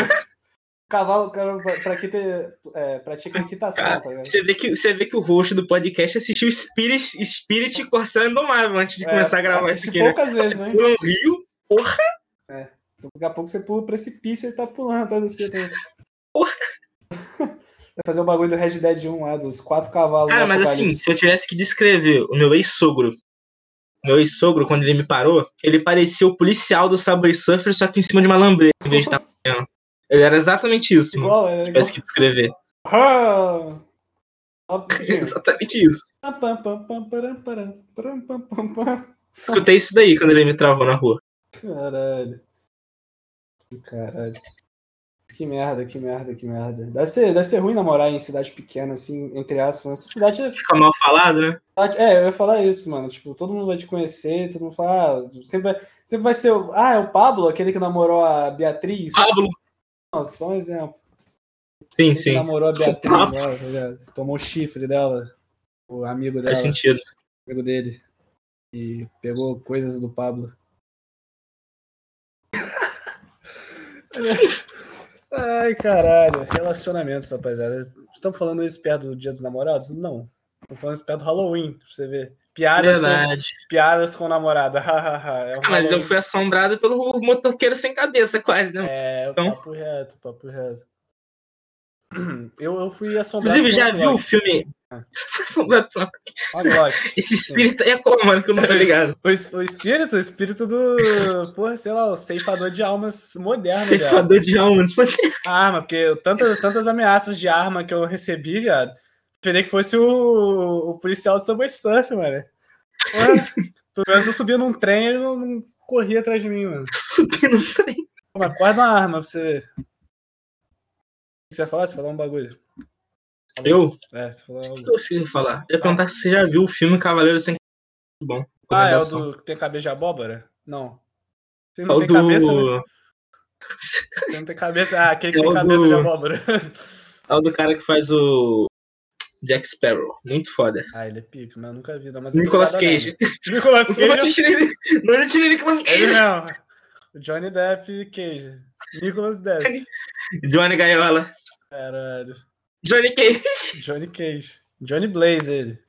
cavalo, cara, pra que ter. É, pratica equitação, cara, tá? Você vê, que, você vê que o host do podcast assistiu Spirit, Spirit Corsair Indomável antes de é, começar a gravar isso aqui. Poucas né? vezes, você né? Pula no rio, porra! É. Daqui a pouco você pula o precipício e tá pulando de você. Tá porra! Vai fazer o bagulho do Red Dead 1 lá, dos quatro cavalos. Cara, mas assim, se eu tivesse que descrever o meu ex-sogro meu ex-sogro, quando ele me parou, ele parecia o policial do Subway Surfer, só que em cima de uma lambreta, em vez de estar Nossa, Ele era exatamente isso, mano. igual, é igual. Tivesse que descrever. Ah! Um (laughs) exatamente isso. Escutei isso daí quando ele me travou na rua. Caralho. Caralho. Que merda, que merda, que merda. Deve ser, deve ser ruim namorar em cidade pequena, assim, entre aspas. Essa cidade é. Fica mal falado, né? É, eu ia falar isso, mano. Tipo, todo mundo vai te conhecer, todo mundo fala. Ah, sempre, vai, sempre vai ser o. Ah, é o Pablo, aquele que namorou a Beatriz. Pablo. Não, só um exemplo. Sim, sim. namorou a Beatriz lá, tá? Tomou o chifre dela, o amigo dela, Faz sentido. amigo dele. E pegou coisas do Pablo. (laughs) Ai, caralho. Relacionamentos, rapaziada. Estamos falando isso perto do Dia dos Namorados? Não. Estamos falando isso perto do Halloween, pra você ver. Piadas, com, Verdade. piadas com namorada. (laughs) é um Ah, mas eu fui assombrado pelo motoqueiro sem cabeça, quase, né? É, Então- papo reto, papo reto. (clears throat) Eu, eu fui assombrado Inclusive, já viu o filme. Ah. Fui assombrado Glock. Esse espírito aí é como, mano, que eu não tô ligado. O, o espírito, o espírito do, porra, sei lá, o ceifador de almas moderno, viado. Ceifador de almas. A arma, porque tantas, tantas ameaças de arma que eu recebi, viado. Esperei que fosse o, o policial do Subway Surf, mano. Porra, pelo menos eu subia num trem e ele não, não corria atrás de mim, mano. Subindo no trem. Guarda uma arma pra você que você ia falar? Você falou um bagulho. Eu? É, você falou algo. O que eu preciso falar? Eu ia perguntar se você já viu o filme Cavaleiro Sem Cabeça. Bom. Ah, é o do que tem cabeça de abóbora? Não. Você É não o tem cabeça, né? do. (laughs) Você não tem cabeça. Ah, aquele que É tem cabeça do- de abóbora. (laughs) É o do cara que faz o. Jack Sparrow. Muito foda. Ah, ele é pico, mas eu nunca vi. Não, mas eu Nicolas Cage. (laughs) Nicolas Não Cage. te tirei, não te tirei Nicolas Ele Cage. não. O Johnny Depp Cage. Nicolas Depp. Johnny Gaiola. Caralho. Johnny Cage. Johnny Cage. Johnny Blaze, ele.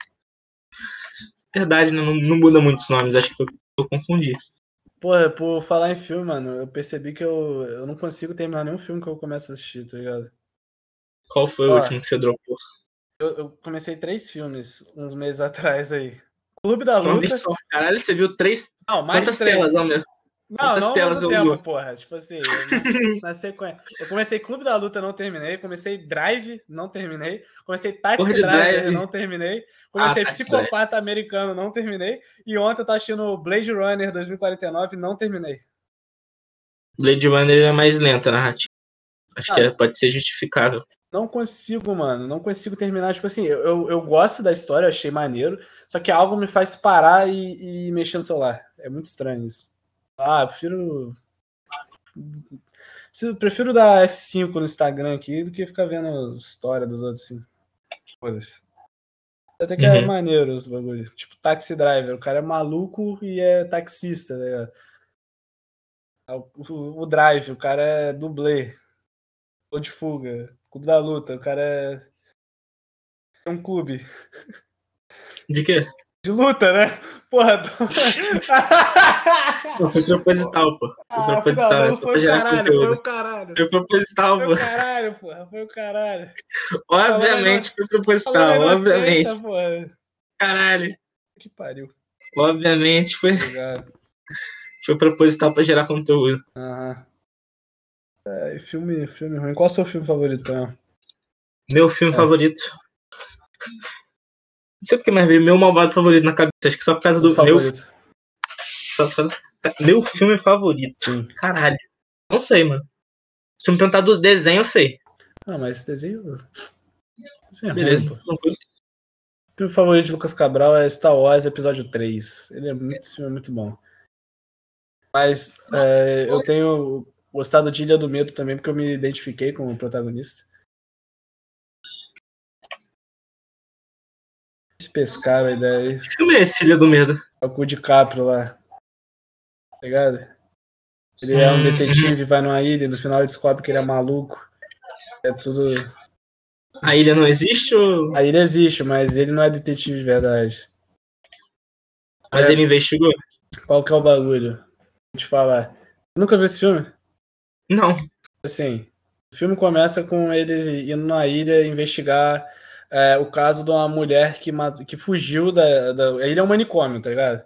Verdade, não, não muda muitos nomes. Acho que foi eu confundi. Porra, por falar em filme, mano, eu percebi que eu, eu não consigo terminar nenhum filme que eu começo a assistir, tá ligado? Qual foi o Ó. último que você dropou? Eu, eu comecei três filmes uns meses (laughs) atrás aí. Clube da Luta. só. Caralho, você viu três. Não, mais Quantas três. telas? Não, Quantas não telas você tempo, usou? porra. Tipo assim, eu, na sequência. Eu comecei Clube da Luta, não terminei. Comecei Drive, não terminei. Comecei Taxi Driver, Drive. não terminei. Comecei Ah, Psicopata Americano, não terminei. E ontem eu tô assistindo Blade Runner 2049, não terminei. Blade Runner é mais lenta a narrativa. Acho Ah. que é- pode ser justificável. Não consigo, mano. Não consigo terminar. Tipo assim, eu, eu, eu gosto da história, achei maneiro. Só que algo me faz parar e, e mexer no celular. É muito estranho isso. Ah, eu prefiro. prefiro- Prefiro dar F5 no Instagram aqui do que ficar vendo história dos outros assim. Foda-se. Até que é Uhum. maneiro os bagulhos. Tipo, taxi driver. O cara é maluco e é taxista, tá ligado? É O, o- o drive, o cara é dublê. Ou de fuga. Clube da luta, o cara é. É um clube. De quê? De luta, né? Porra, tô... Não, foi proposital, pô. Foi Ah, proposital, não, é foi o caralho, foi o caralho. Foi proposital, Foi pô. o caralho, porra. Foi o caralho. Obviamente foi proposital, obviamente. porra. Caralho. Que pariu. Obviamente foi, Obrigado. foi proposital pra gerar conteúdo. Aham. É, filme, filme ruim. Qual é o seu filme favorito? Meu filme É. favorito. Não sei porque mais veio meu malvado favorito na cabeça. Acho que só por causa do meu, só por causa- meu filme favorito. Sim. Caralho. Não sei, mano. Se tu me perguntar do desenho, eu sei. Ah, mas esse desenho. desenho é Beleza. ruim, pô. O filme favorito de Lucas Cabral é Star Wars Episódio 3. Ele é muito, esse filme é muito bom. Mas é, eu tenho gostado de Ilha do Medo também, porque eu me identifiquei com o protagonista. Pescaram a ideia aí. Que filme é esse, Ilha do Medo? É o cu de Caprio lá. Tá ligado? Ele é um Hum. detetive, vai numa ilha e no final ele descobre que ele é maluco. É tudo. A ilha não existe ou... A ilha existe, mas ele não é detetive de verdade. Mas É. ele investigou? Qual que é o bagulho? Vou te falar. Você nunca viu esse filme? Não. Assim, o filme começa com ele indo na ilha investigar é, o caso de uma mulher que, mat- que fugiu da, da. Ilha é um manicômio, tá ligado?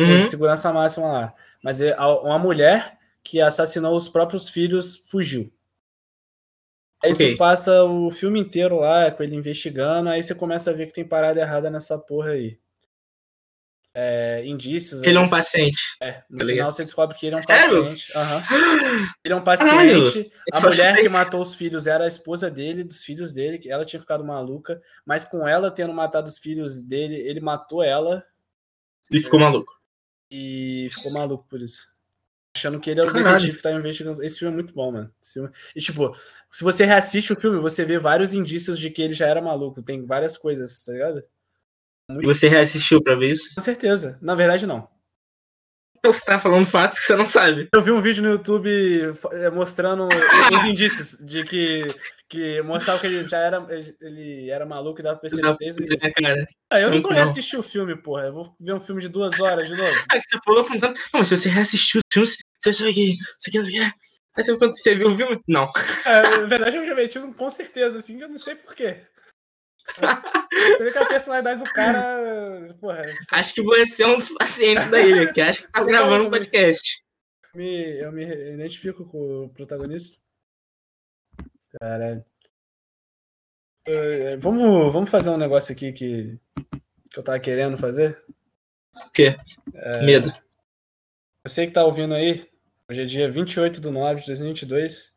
Uhum. segurança máxima lá. Mas é uma mulher que assassinou os próprios filhos fugiu. Aí Ok. tu passa o filme inteiro lá com ele investigando, aí você começa a ver que tem parada errada nessa porra aí. É, indícios. Ele é um paciente. É, no tá final você descobre que ele é um Sério? paciente. Aham. (gasps) Ele é um Caralho, paciente. A só mulher que matou os filhos era a esposa dele, dos filhos dele, que ela tinha ficado maluca, mas com ela tendo matado os filhos dele, ele matou ela Ele ficou maluco. e ficou maluco por isso. Achando que ele era o Caralho. detetive que tava investigando. Esse filme é muito bom, mano. Filme- E, tipo, se você reassiste o filme, você vê vários indícios de que ele já era maluco. Tem várias coisas, tá ligado? E você reassistiu pra ver isso? Com certeza. Na verdade, não. Então você tá falando fatos que você não sabe. Eu vi um vídeo no YouTube eh, mostrando (laughs) os indícios de que, que mostrava que ele já era, ele era maluco e dava pra perceber desde o início. É. Ah, eu não Não, reassistir o filme, porra. Eu vou ver um filme de duas horas de novo. Ah, que você falou contando. Não, mas se você reassistiu os filmes, você sabe que. Isso aqui, não sei o que. Aí você, quando você viu o filme? Não. É, na verdade, eu já meti um com certeza, assim, eu não sei porquê. Você vê que a personalidade do cara. Porra, Acho que você é um dos pacientes da ilha, que acho que tá Você gravando um podcast. me, eu me identifico com o protagonista. Caralho. É, vamos, vamos fazer um negócio aqui que, que eu tava querendo fazer. O quê? É. Medo. Você que tá ouvindo aí, hoje é dia 28 de 9 de 2022.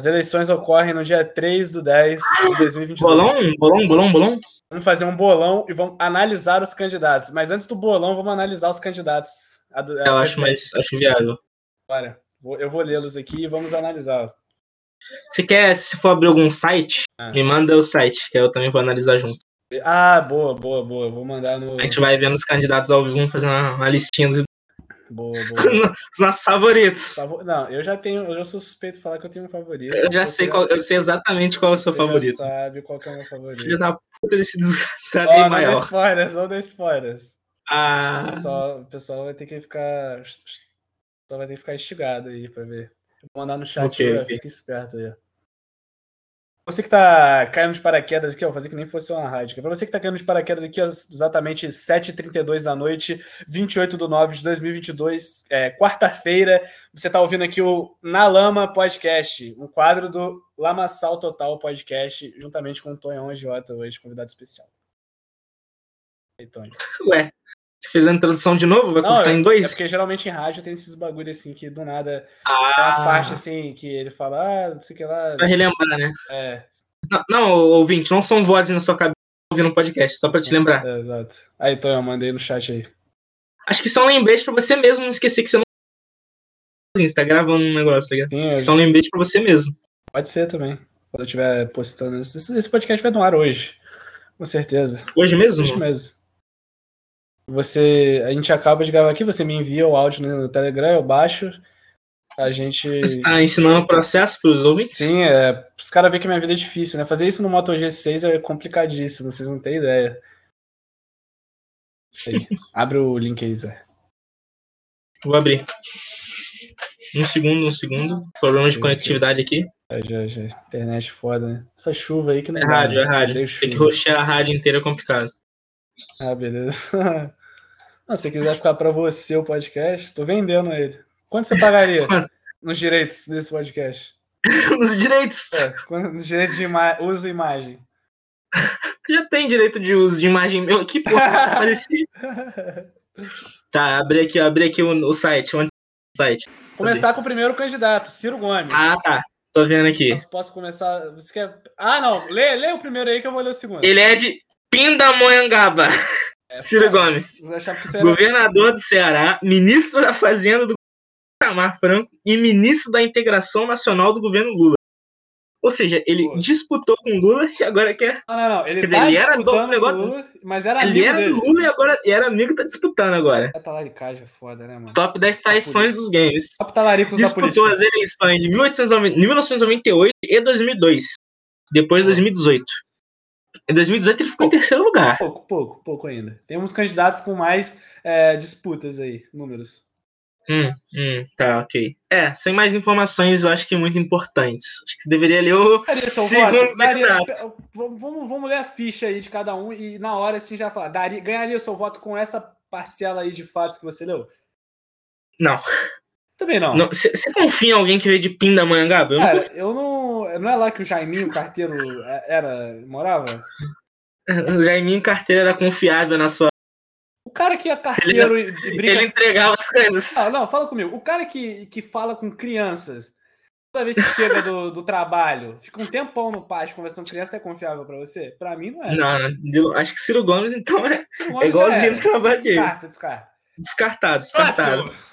As eleições ocorrem no dia 3 do 10 de 2022. Bolão? Bolão, bolão, bolão? Vamos fazer um bolão e vamos analisar os candidatos. Mas antes do bolão, vamos analisar os candidatos. A do- a Eu acho mais acho viável. Bora. Eu vou lê-los aqui e vamos analisá-los. Você quer, se for abrir algum site, Ah. me manda o site, que eu também vou analisar junto. Ah, boa, boa, boa. Vou mandar no. A gente vai vendo os candidatos ao vivo, vamos fazer uma, uma listinha dos Boa, boa. dos nossos favoritos. Favor- Não, eu já tenho. Eu já sou suspeito de falar que eu tenho um favorito. Eu já sei qual, eu sei exatamente qual é o seu você já favorito. sabe qual é o meu favorito. Filho da puta desse desgraçado Ó, aí não dê maior. spoilers, não dê spoilers. Ah, O pessoal, o pessoal vai ter que ficar. Pessoal vai ter que ficar instigado aí pra ver. Vou mandar no chat Ok, aí, ó, ok. fica esperto aí. Você que tá caindo de paraquedas aqui, ó, vou fazer que nem fosse uma rádio. Pra você que tá caindo de paraquedas aqui, ó, exatamente 7h32 da noite, 28 de 9 de 2022, é, quarta-feira, você tá ouvindo aqui o Na Lama Podcast, um quadro do Lamaçal Total Podcast, juntamente com o Tonhão Agiota, hoje, convidado especial. Aí, Tonho. ué. Você fez a introdução de novo? Vai Não, cortar é, em é dois? porque geralmente em rádio tem esses bagulho assim que do nada tem umas Ah, partes assim que ele fala, ah, não sei o que lá. pra relembrar, né? É, Não, não, ouvinte, não são vozes na sua cabeça ouvindo um podcast, só pra te assim, lembrar. é, exato. Aí, então, eu mandei no chat aí. Acho que são lembretes pra você mesmo não esquecer que você não. Você tá gravando um negócio, tá ligado? Sim, São lembretes pra você mesmo. pode ser também. Quando eu estiver postando esse podcast vai no ar hoje. Com certeza. Hoje mesmo? Hoje mesmo. Você. A gente acaba de gravar aqui, você me envia o áudio no Telegram, eu baixo. A gente. Você tá ensinando o processo pros ouvintes? Sim, é. Os caras veem que minha vida é difícil, né? Fazer isso no Moto G6 é complicadíssimo, vocês não têm ideia. Aí, (laughs) abre o link aí, Zé. Vou abrir. Um segundo, um segundo. Problemas de conectividade aqui. É, já, já, internet foda, né? Essa chuva aí que não É rádio, né? é rádio. Tem que roxear a rádio inteira é complicado. Ah, beleza. Não, (laughs) se quiser ficar pra você o podcast, tô vendendo ele. Quanto você pagaria (laughs) nos direitos desse podcast? Nos direitos. É, nos direitos de ima uso e imagem. (laughs) Já tem direito de uso de imagem meu aqui, pô. Apareci. Tá, abri aqui, abri aqui o, o site. Onde o site? Começar com o primeiro candidato, Ciro Gomes. Ah, tá. Tô vendo aqui. Posso, posso começar? Você quer... Ah, não. Lê, lê o primeiro aí que eu vou ler o segundo. Ele é de Pindamonhangaba. É, Ciro Gomes. Governador do Ceará, ministro da Fazenda do Tamar Franco e ministro da Integração Nacional do governo Lula. Ou seja, ele Pô. disputou com Lula e agora quer. Não, não, não. Ele, Quer dizer, tá ele era do negócio- Lula, mas era Ele amigo era dele. do Lula e agora e era amigo, tá disputando agora. É talaricagem, é foda, né, mano? Top 10 traições dos games. Top talaricos Disputou as eleições de 1890 1998 e 2002. Depois de Pô. 2018. Em 2018 ele ficou em terceiro lugar. Pouco, pouco, pouco ainda. Tem uns candidatos com mais é, disputas aí, números. Hum, hum, tá, ok. É, sem mais informações, eu acho que muito importantes. Acho que você deveria ler o. Daria seu Segundo voto? Daria, vamos, vamos ler a ficha aí de cada um e na hora assim já falar. Daria, ganharia o seu voto com essa parcela aí de fatos que você leu? Não. Também não. Você confia em alguém que veio de Pindamonhangaba? Eu Cara, eu não. Não é lá que o Jaiminho, o carteiro, é- era. morava? (laughs) O Jaiminho Carteira era confiável na sua. O cara que é carteiro e, e. Ele entregava as coisas. Não, não, fala comigo. O cara que, que fala com crianças, toda vez que chega do, do trabalho, fica um tempão no pátio conversando com criança, é confiável pra você? Pra mim não é. Não, acho que Ciro Gomes, então, é, Ciro é Gomes já igualzinho no trabalho dele. Descarta, descarta. Descartado, descartado. Próximo.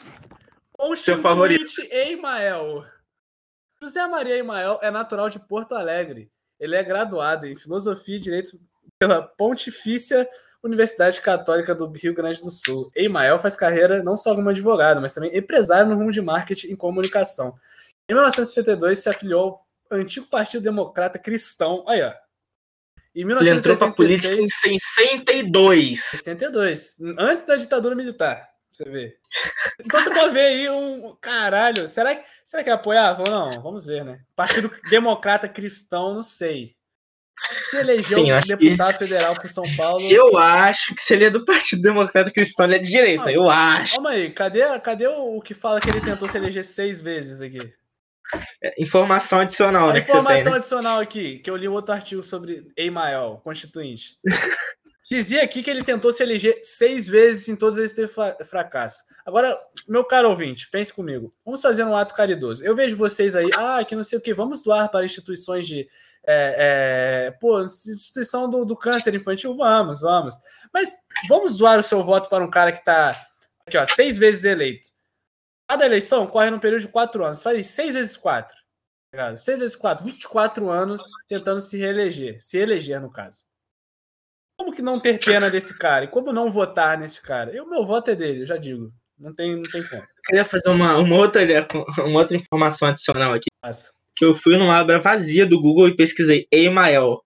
Seu favorito. Emael. José Maria Emael é natural de Porto Alegre. Ele é graduado em Filosofia e Direito pela Pontifícia Universidade Católica do Rio Grande do Sul. Emael faz carreira não só como advogado, mas também empresário no rumo de marketing e comunicação. Em 1962, se afiliou ao antigo Partido Democrata Cristão. Aí, ó. Em Ele entrou pra política 1986, em 62. 62, antes da ditadura militar. Pra Você vê. Então você pode ver aí um. Caralho, será que, será que apoiava ou não? Vamos ver, né? Partido Democrata Cristão, não sei. Se elegeu Sim, acho que- deputado federal por São Paulo. Eu acho que se ele é do Partido Democrata Cristão, ele é de direita. Eu acho. Calma aí, cadê, cadê o o que fala que ele tentou se eleger seis vezes aqui? É, Informação adicional, né? Você tem, informação né? adicional aqui, que eu li outro artigo sobre Emael, constituinte. (laughs) Dizia aqui que ele tentou se eleger seis vezes em todos eles teve fra- fracasso. Agora, meu caro ouvinte, pense comigo. Vamos fazer um ato caridoso. Eu vejo vocês aí, ah, que não sei o que, vamos doar para instituições de. É, é, pô, instituição do, do câncer infantil, vamos, vamos. Mas vamos doar o seu voto para um cara que está aqui, ó, seis vezes eleito. Cada eleição corre num período de quatro anos. Faz seis vezes quatro. tá? Seis vezes quatro, 24 anos tentando se reeleger. Se eleger, no caso. Como que não ter pena desse cara? E como não votar nesse cara? Eu, meu voto é dele, eu já digo. Não tem, não tem como. Eu queria fazer uma, uma, outra, uma outra informação adicional aqui. Passa. Que eu fui numa abra vazia do Google e pesquisei Emael.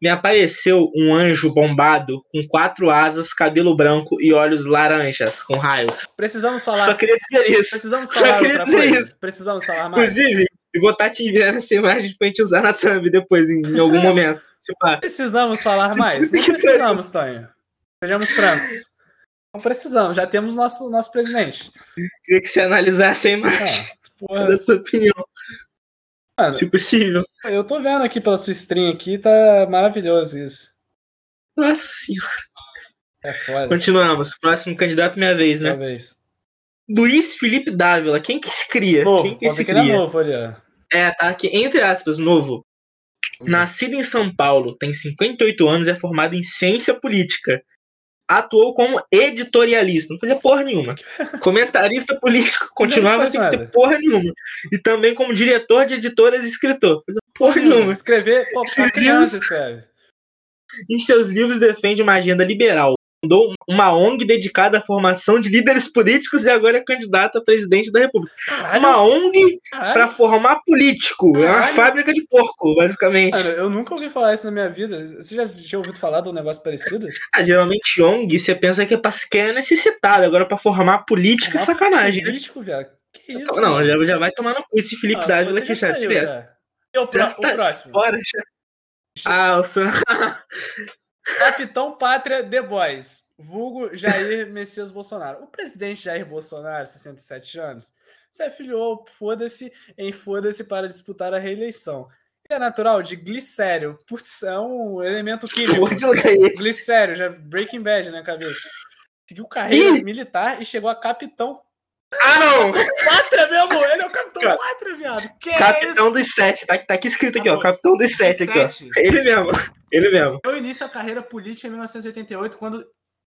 Me apareceu um anjo bombado com quatro asas, cabelo branco e olhos laranjas com raios. Precisamos falar. Só queria dizer isso. Precisamos Só falar queria outra dizer coisa. isso. Precisamos falar mais. Inclusive, eu vou estar te enviando essa imagem pra gente usar na thumb depois, em, em algum momento. Se pá. Precisamos falar mais? Não (laughs) precisamos, Tonho. Sejamos francos. Não precisamos, já temos nosso, nosso presidente. Queria que você analisasse a imagem, Ah, (laughs) da sua opinião, mano, se possível. eu tô vendo aqui pela sua stream aqui, tá maravilhoso isso. Nossa senhora. É foda. Continuamos. Próximo candidato, minha vez, né? Talvez. Luiz Felipe Dávila. Quem que se cria? Novo, Quem que se ele é cria? novo ó. É, tá aqui, entre aspas, novo. Nascido em São Paulo, tem 58 anos é formado em ciência política. Atuou como editorialista, não fazia porra nenhuma. (laughs) Comentarista político, continuava sem fazer porra nenhuma. E também como diretor de editoras e escritor. Fazia porra nenhuma. Escrever, pô, criança livros- escreve. Em seus livros defende uma agenda liberal. Fundou uma ONG dedicada à formação de líderes políticos e agora é candidato a presidente da República. Caralho, Uma ONG caralho. para formar político. É uma Caralho. fábrica de porco, basicamente. Cara, eu nunca ouvi falar isso na minha vida. Você já tinha ouvido falar de um negócio parecido? Ah, geralmente ONG, você pensa que é pra que é necessitado. Agora, pra formar política, é Formar sacanagem, né? Político, viado. Que isso? Não, já, já vai tomar no cu esse Felipe Ah, Dávila aqui, saiu, direto. E pró- Já o tá próximo? Bora, já. Ah, o senhor. (laughs) Capitão Pátria The Boys, vulgo Jair Messias Bolsonaro. O presidente Jair Bolsonaro, 67 anos, se afiliou, foda-se, em foda-se para disputar a reeleição. Ele é natural de glicério. Putz, é um elemento químico. Glicério, já Breaking Bad na cabeça. Seguiu carreira Ih! militar e chegou a capitão Ah, não! Pátria mesmo! Ele é o capitão Ca- Pátria, viado! Que Capitão dos Sete. Tá, tá aqui escrito aqui, ó. Amor, Capitão dos Sete aqui, ó. Ele mesmo. Ele mesmo. Deu início à carreira política em 1988, quando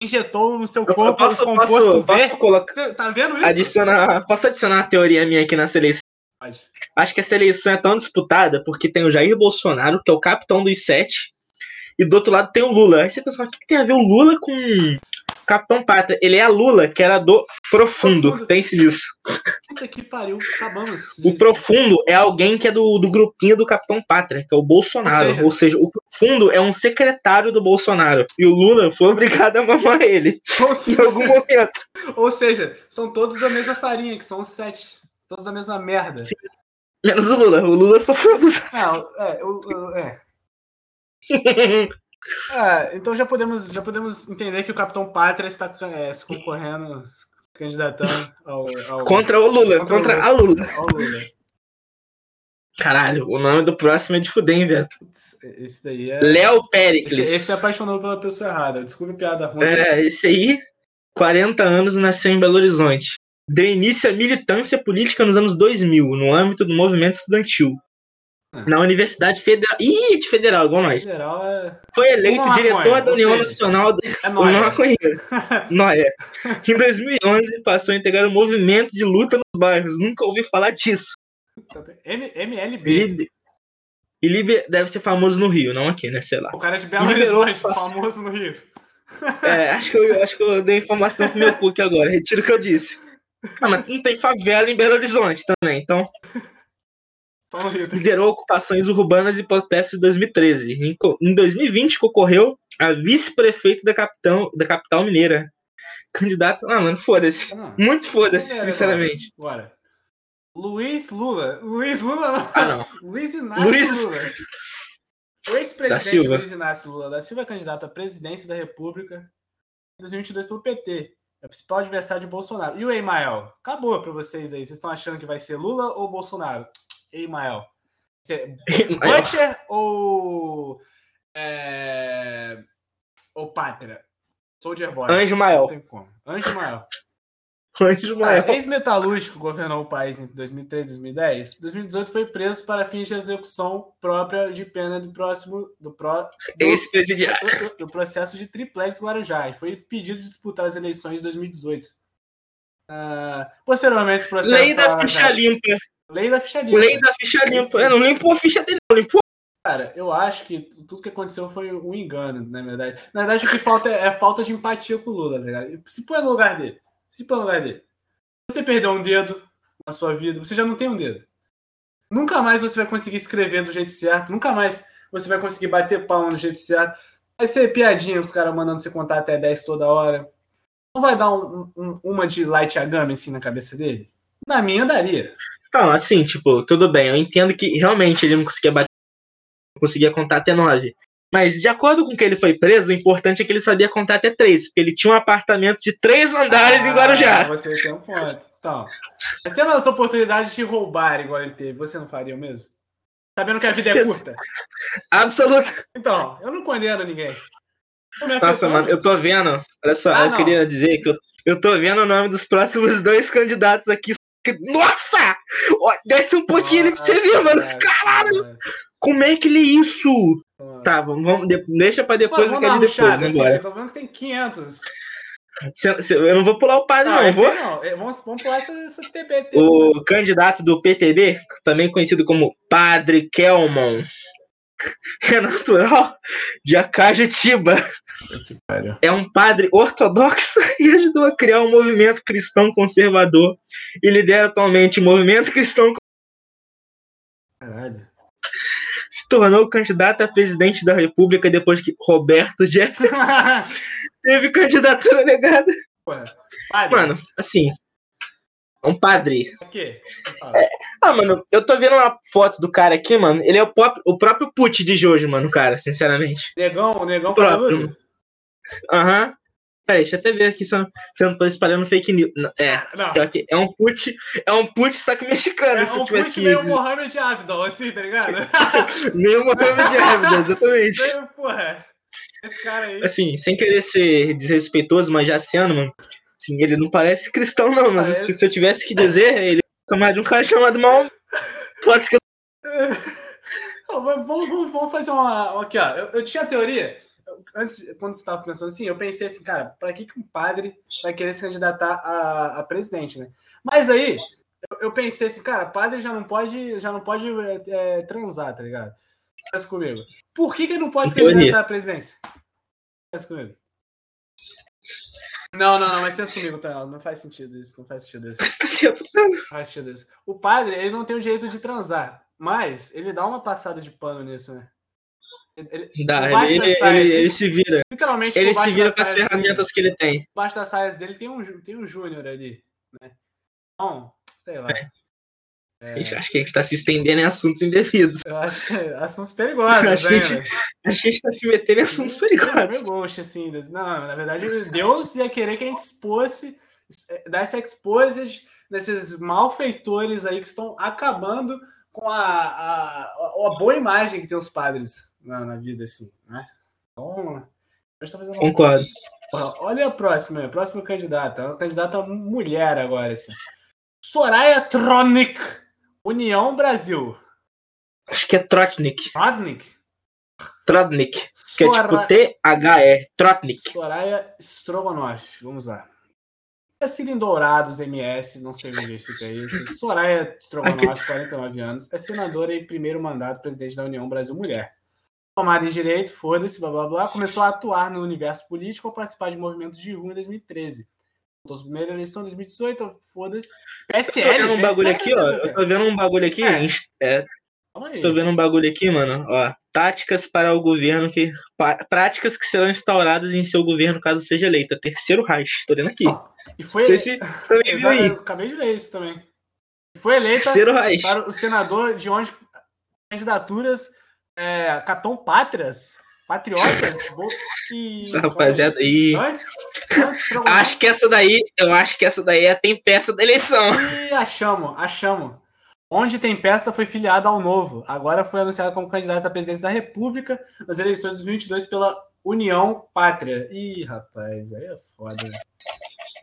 injetou no seu Eu corpo posso, o composto posso, posso colocar. Você tá vendo isso? Adicionar. Posso adicionar uma teoria minha aqui nessa eleição? Pode. Acho que essa eleição é tão disputada porque tem o Jair Bolsonaro, que é o capitão dos sete, e do outro lado tem o Lula. Aí você pensa, o que tem a ver o Lula com Capitão Pátria? Ele é a Lula, que era do Profundo. Profundo. Pense nisso. Puta que pariu, acabamos. O Profundo é alguém que é do, do grupinho do Capitão Pátria, que é o Bolsonaro. Ou seja- Ou seja, o Profundo é um secretário do Bolsonaro. E o Lula foi obrigado a mamar ele Ou, (laughs) em se- algum momento. ou seja, são todos da mesma farinha, que são os sete. Todos da mesma merda. Sim. Menos o Lula. O Lula sofreu abusado. Não, é, eu- eu- é. (laughs) É, então já podemos, já podemos entender que o Capitão Pátria está é, se concorrendo, se candidatando ao, ao Contra o Lula, Contra o contra, Lula. a Lula. ao Lula. Caralho, o nome do próximo é de fuder, hein, velho? Esse daí é. Léo Esse, Pericles. esse se apaixonou pela pessoa errada. Desculpe piada ruim. É, esse aí, 40 anos, nasceu em Belo Horizonte. Deu início à militância política nos anos 2000, no âmbito do movimento estudantil. Ah. Na Universidade Federal. Ih, de federal, igual nós. Geral é, Foi eleito Uma diretor maconha, da União seja, Nacional do é maconheiro. Noia. (laughs) Em 2011, passou a integrar o movimento de luta nos bairros. Nunca ouvi falar disso. M- MLB. Ele, ele deve ser famoso no Rio, não aqui, né? Sei lá. O cara é de Belo Liberou Horizonte, famoso no Rio. (laughs) É, acho que eu, acho que eu dei informação pro meu cu aqui agora. Retiro o que eu disse. Ah, mas não tem favela em Belo Horizonte também, então. Liderou ocupações urbanas e protestos em 2013. Em, em 2020 concorreu a vice-prefeito da, capitão, da capital mineira. Candidato. Ah, mano, foda-se. Muito foda-se, sinceramente. Agora. Luiz Lula. Luiz Lula não. Ah, não. Luiz Inácio Luiz- Lula. O ex-presidente. Luiz Inácio Lula da Silva é candidato à presidência da República em 2022 pelo PT. É o principal adversário de Bolsonaro. E o Emael? Acabou pra vocês aí. Vocês estão achando que vai ser Lula ou Bolsonaro? Emael. Você- (laughs) Butcher ou. É, ou Pátria? Soldier Boy. Anjo Não Mael. tem como. Anjo Mael. (laughs) Anjo Ah, Mael. Ex-metalúrgico governou o país entre 2013 e 2010. Em 2018 foi preso para fins de execução própria de pena do próximo do, pró, do, Ex-presidiário. do- do processo de triplex Guarujá e foi impedido de disputar as eleições de 2018. Ah, posteriormente, esse processo Lei da ficha limpa. Lei da ficha limpa. Lei da ficha limpa. É, não limpou a ficha dele, não limpou. Cara, eu acho que tudo que aconteceu foi um engano, na verdade. Na verdade, o que falta é, é falta de empatia com o Lula, tá ligado? Se põe no lugar dele. Se põe no lugar dele. Você perdeu um dedo na sua vida, você já não tem um dedo. Nunca mais você vai conseguir escrever do jeito certo, nunca mais você vai conseguir bater palma do jeito certo. Vai ser piadinha os caras mandando você contar até 10 toda hora. Não vai dar um- um- uma de light Yagami assim na cabeça dele? Na minha daria. Então, assim, tipo, tudo bem. Eu entendo que realmente ele não conseguia bater, não conseguia contar até nove. Mas, de acordo com que ele foi preso, o importante é que ele sabia contar até três, porque ele tinha um apartamento de três andares em Ah, Guarujá. Você tem um ponto. Então, mas tendo essa oportunidade de te roubar igual ele teve, você não faria o mesmo? Sabendo que a vida é curta? (laughs) Absoluto. Então, eu não condeno ninguém. Nossa, mano, eu tô vendo. Olha só, Ah, eu não. queria dizer que eu, eu tô vendo o nome dos próximos dois candidatos aqui. Nossa! Desce um pouquinho ali pra você ver, mano. Caralho! cara. Como é que ele é isso? Nossa. Tá, vamos, vamos de- deixa pra depois o que dar é uma de depois, assim, agora. eu tô vendo que tem 500. Se- se- Eu não vou pular o padre, Não, não. eu esse Vou. não. É, Vamos, vamos pular essa, essa TBT. O candidato do PTB, também conhecido como Padre Kelmon, é natural de Acajetiba. É um padre ortodoxo (laughs) e ajudou a criar um movimento cristão conservador e lidera atualmente o movimento cristão Caralho. se tornou candidato a presidente da República depois que Roberto Jefferson (laughs) teve candidatura negada. Mano, assim, um padre. o quê? Fala. Ah, mano, eu tô vendo uma foto do cara aqui, mano. Ele é o, próprio- o próprio Put de Jojo, mano, cara, sinceramente. Negão, o negão Próprio. Aham. Peraí, deixa eu até ver aqui se eu se eu não tô espalhando fake news. Não, É, Não. pior que é um put, é um put, só que mexicano, É se um tivesse put meio. Mohamed Abdul, assim, tá ligado? (laughs) Meio Mohamed (laughs) Abda, exatamente. Meio, porra. Esse cara aí. Assim, sem querer ser desrespeitoso, mas já ano, mano, assim, ele não parece cristão, não, mano. Parece. Se, eu tivesse que dizer, ele tomar de um cara chamado Mal. Pode que (laughs) Não, mas vamos, vamos, vamos fazer uma. Aqui, ó. Eu, eu tinha a teoria. Antes, quando você estava pensando assim, eu pensei assim, cara, para que, que um padre vai querer se candidatar a, a presidente, né? Mas aí, eu, eu pensei assim, cara, padre já não pode, já não pode é, é, transar, tá ligado? Pensa comigo. Por que, que ele não pode se candidatar à presidência? Pensa comigo. Não, não, não, mas pensa comigo, tá? Não faz sentido isso, não faz sentido isso. Certo. faz sentido isso. O padre, ele não tem o direito de transar, mas ele dá uma passada de pano nisso, né? Ele, ele- Dá, ele, ele, saia, ele- ele se vira. literalmente, Ele se vira com as ferramentas que ele tem. Dele, das saias dele tem um, tem um Júnior ali, né? Então, sei lá. É... Acho que a gente está se estendendo em assuntos indevidos. Eu acho é assuntos perigosos, (laughs) acho, que a gente, a gente está se metendo em assuntos perigosos. Ghost, assim. Não, na verdade, Deus ia querer que a gente expôsse, desse exposed nesses malfeitores aí que estão acabando com a, a, a, boa imagem que tem os padres na, na vida, assim, né? Então, tá fazendo Concordo. Olha a próxima, a próxima candidata. Uma candidata mulher agora, assim. Soraya Tronic, União Brasil. Acho que é Trotnik. Trotnik? Trotnik. Que é tipo T-H-E. Trotnik. Soraya Strogonoff. Vamos lá. Nascida em Dourados, MS, não sei onde fica isso. Soraya Strogonoff, 49 anos, é senadora em primeiro mandato presidente da União Brasil Mulher. Formada em Direito, foda-se, blá blá blá, começou a atuar no universo político ao participar de movimentos de rua em 2013. Então, primeira eleição 2018, foda-se. PSL. Eu tô vendo um bagulho aqui, ó. Eu tô vendo um bagulho aqui. É. É, tô vendo um bagulho aqui, mano. Ó, táticas para o governo que. Práticas que serão instauradas em seu governo caso seja eleita. Terceiro Reich. Tô vendo aqui. E foi. Sei se também viu aí. acabei de ler isso também. Foi eleita Terceiro Reich. para o senador de onde candidaturas é, Catão Pátrias. Patriotas. e, essa rapaziada aí. Antes, antes acho que essa daí, eu acho que essa daí é a tempesta da eleição. E achamos, achamos. Onde tem peça foi filiado ao Novo. Agora foi anunciado como candidato à presidência da República nas eleições de 2022 pela União Pátria. Ih, rapaz, aí é foda. Né?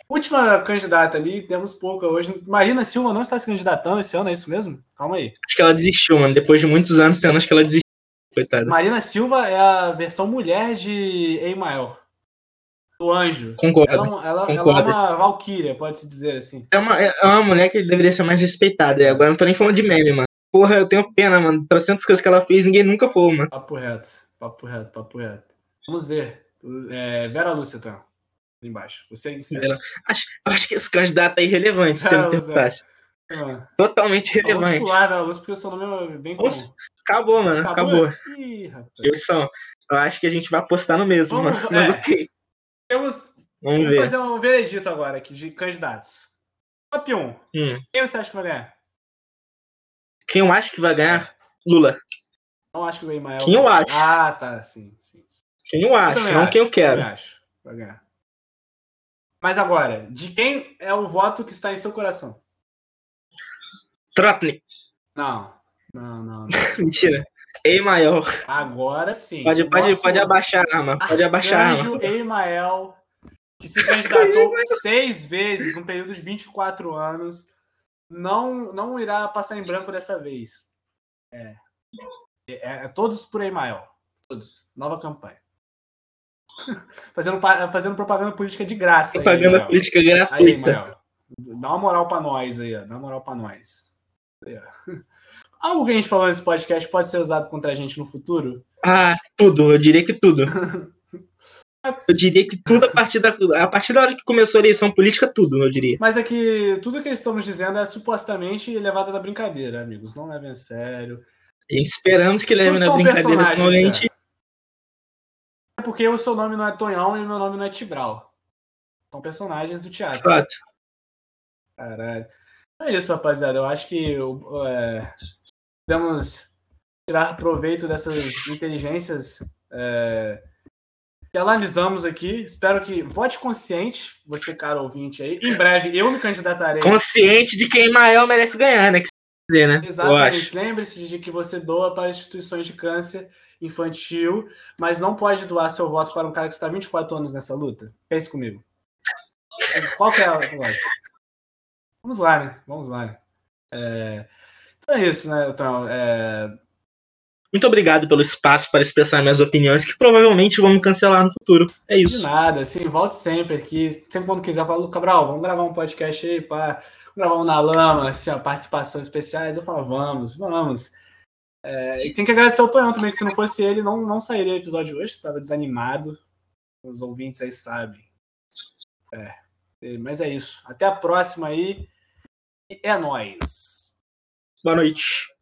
Última candidata ali, temos pouca hoje. Marina Silva não está se candidatando esse ano, é isso mesmo? Calma aí. Acho que ela desistiu, mano. Depois de muitos anos tendo, acho que ela desistiu. Coitada. Marina Silva é a versão mulher de Emael. Do anjo. Concordo. Ela, é ela, concordo. ela é uma valquíria, pode-se dizer assim. É uma, é uma mulher que deveria ser mais respeitada. E agora não tô nem falando de meme, mano. Porra, eu tenho pena, mano. Trocentas coisas que ela fez, ninguém nunca falou, mano. Papo reto. Papo reto, papo reto. Vamos ver. É, Vera Lúcia, então. Embaixo. Você Vera, acho, acho que esse candidato é irrelevante, se não (laughs) perguntasse. Ah. Totalmente relevante. O seu nome é bem comum. Acabou, mano. Acabou. acabou. Ih, eu, acho que a gente vai apostar no mesmo, Vamos, mano. É. Temos. Vamos, fazer um veredito agora aqui de candidatos. Top 1. Hum. Quem você acha que vai ganhar? Quem eu acho que vai ganhar? Lula. Não acho que o Emael. Quem eu acho? Ah, tá. Sim, sim. sim. Quem eu acho, eu não acho, quem eu quero. Eu acho. Vai ganhar. Mas agora, de quem é o voto que está em seu coração? Trotnik. Não. Não, não. não. (laughs) Mentira. Emael. Agora sim. Pode, pode, pode abaixar a arma. Pode abaixar a arma. Emael, que se candidatou seis vezes no período de 24 anos, não, não irá passar em branco dessa vez. É. É, é todos por Emael. Todos. Nova campanha. (laughs) fazendo, fazendo propaganda política de graça. Propaganda aí, política gratuita. Aí, Dá uma moral para nós aí, ó. Dá uma moral para nós. Aí, Algo que a gente falou nesse podcast pode ser usado contra a gente no futuro? Ah, tudo. Eu diria que tudo. (laughs) Eu diria que tudo a partir da, a partir da hora que começou a eleição política, tudo, eu diria. Mas é que tudo que nos dizendo é supostamente levado da brincadeira, amigos. Não levem a sério. Esperamos que levem na brincadeira, senão a gente. É porque o seu nome não é Tonhão e o meu nome não é Tibral. São personagens do teatro. Fato. Caralho. É isso, rapaziada. Eu acho que é, podemos tirar proveito dessas inteligências é, que analisamos aqui. Espero que vote consciente, você, cara ouvinte aí. Em breve eu me candidatarei. Consciente de quem maior merece ganhar, né? Dizer, né? Exatamente. Lembre-se de que você doa para instituições de câncer infantil, mas não pode doar seu voto para um cara que está 24 anos nessa luta. Pense comigo. Qual que é a lógica? Vamos lá, né? Vamos lá. Né? É... Então é isso, né? Então, é... Muito obrigado pelo espaço para expressar minhas opiniões, que provavelmente vamos cancelar no futuro. É isso. De nada, assim, volte sempre aqui. Sempre quando quiser, fala, Cabral, vamos gravar um podcast aí, pá. gravar um na lama, assim, ó, participações especiais. Eu falo, vamos, vamos. É, e tem que agradecer ao Tonhão também, que se não fosse ele, não, não sairia o episódio hoje, estava desanimado. Os ouvintes aí sabem. É. Mas é isso. Até a próxima aí. É nóis. Boa noite.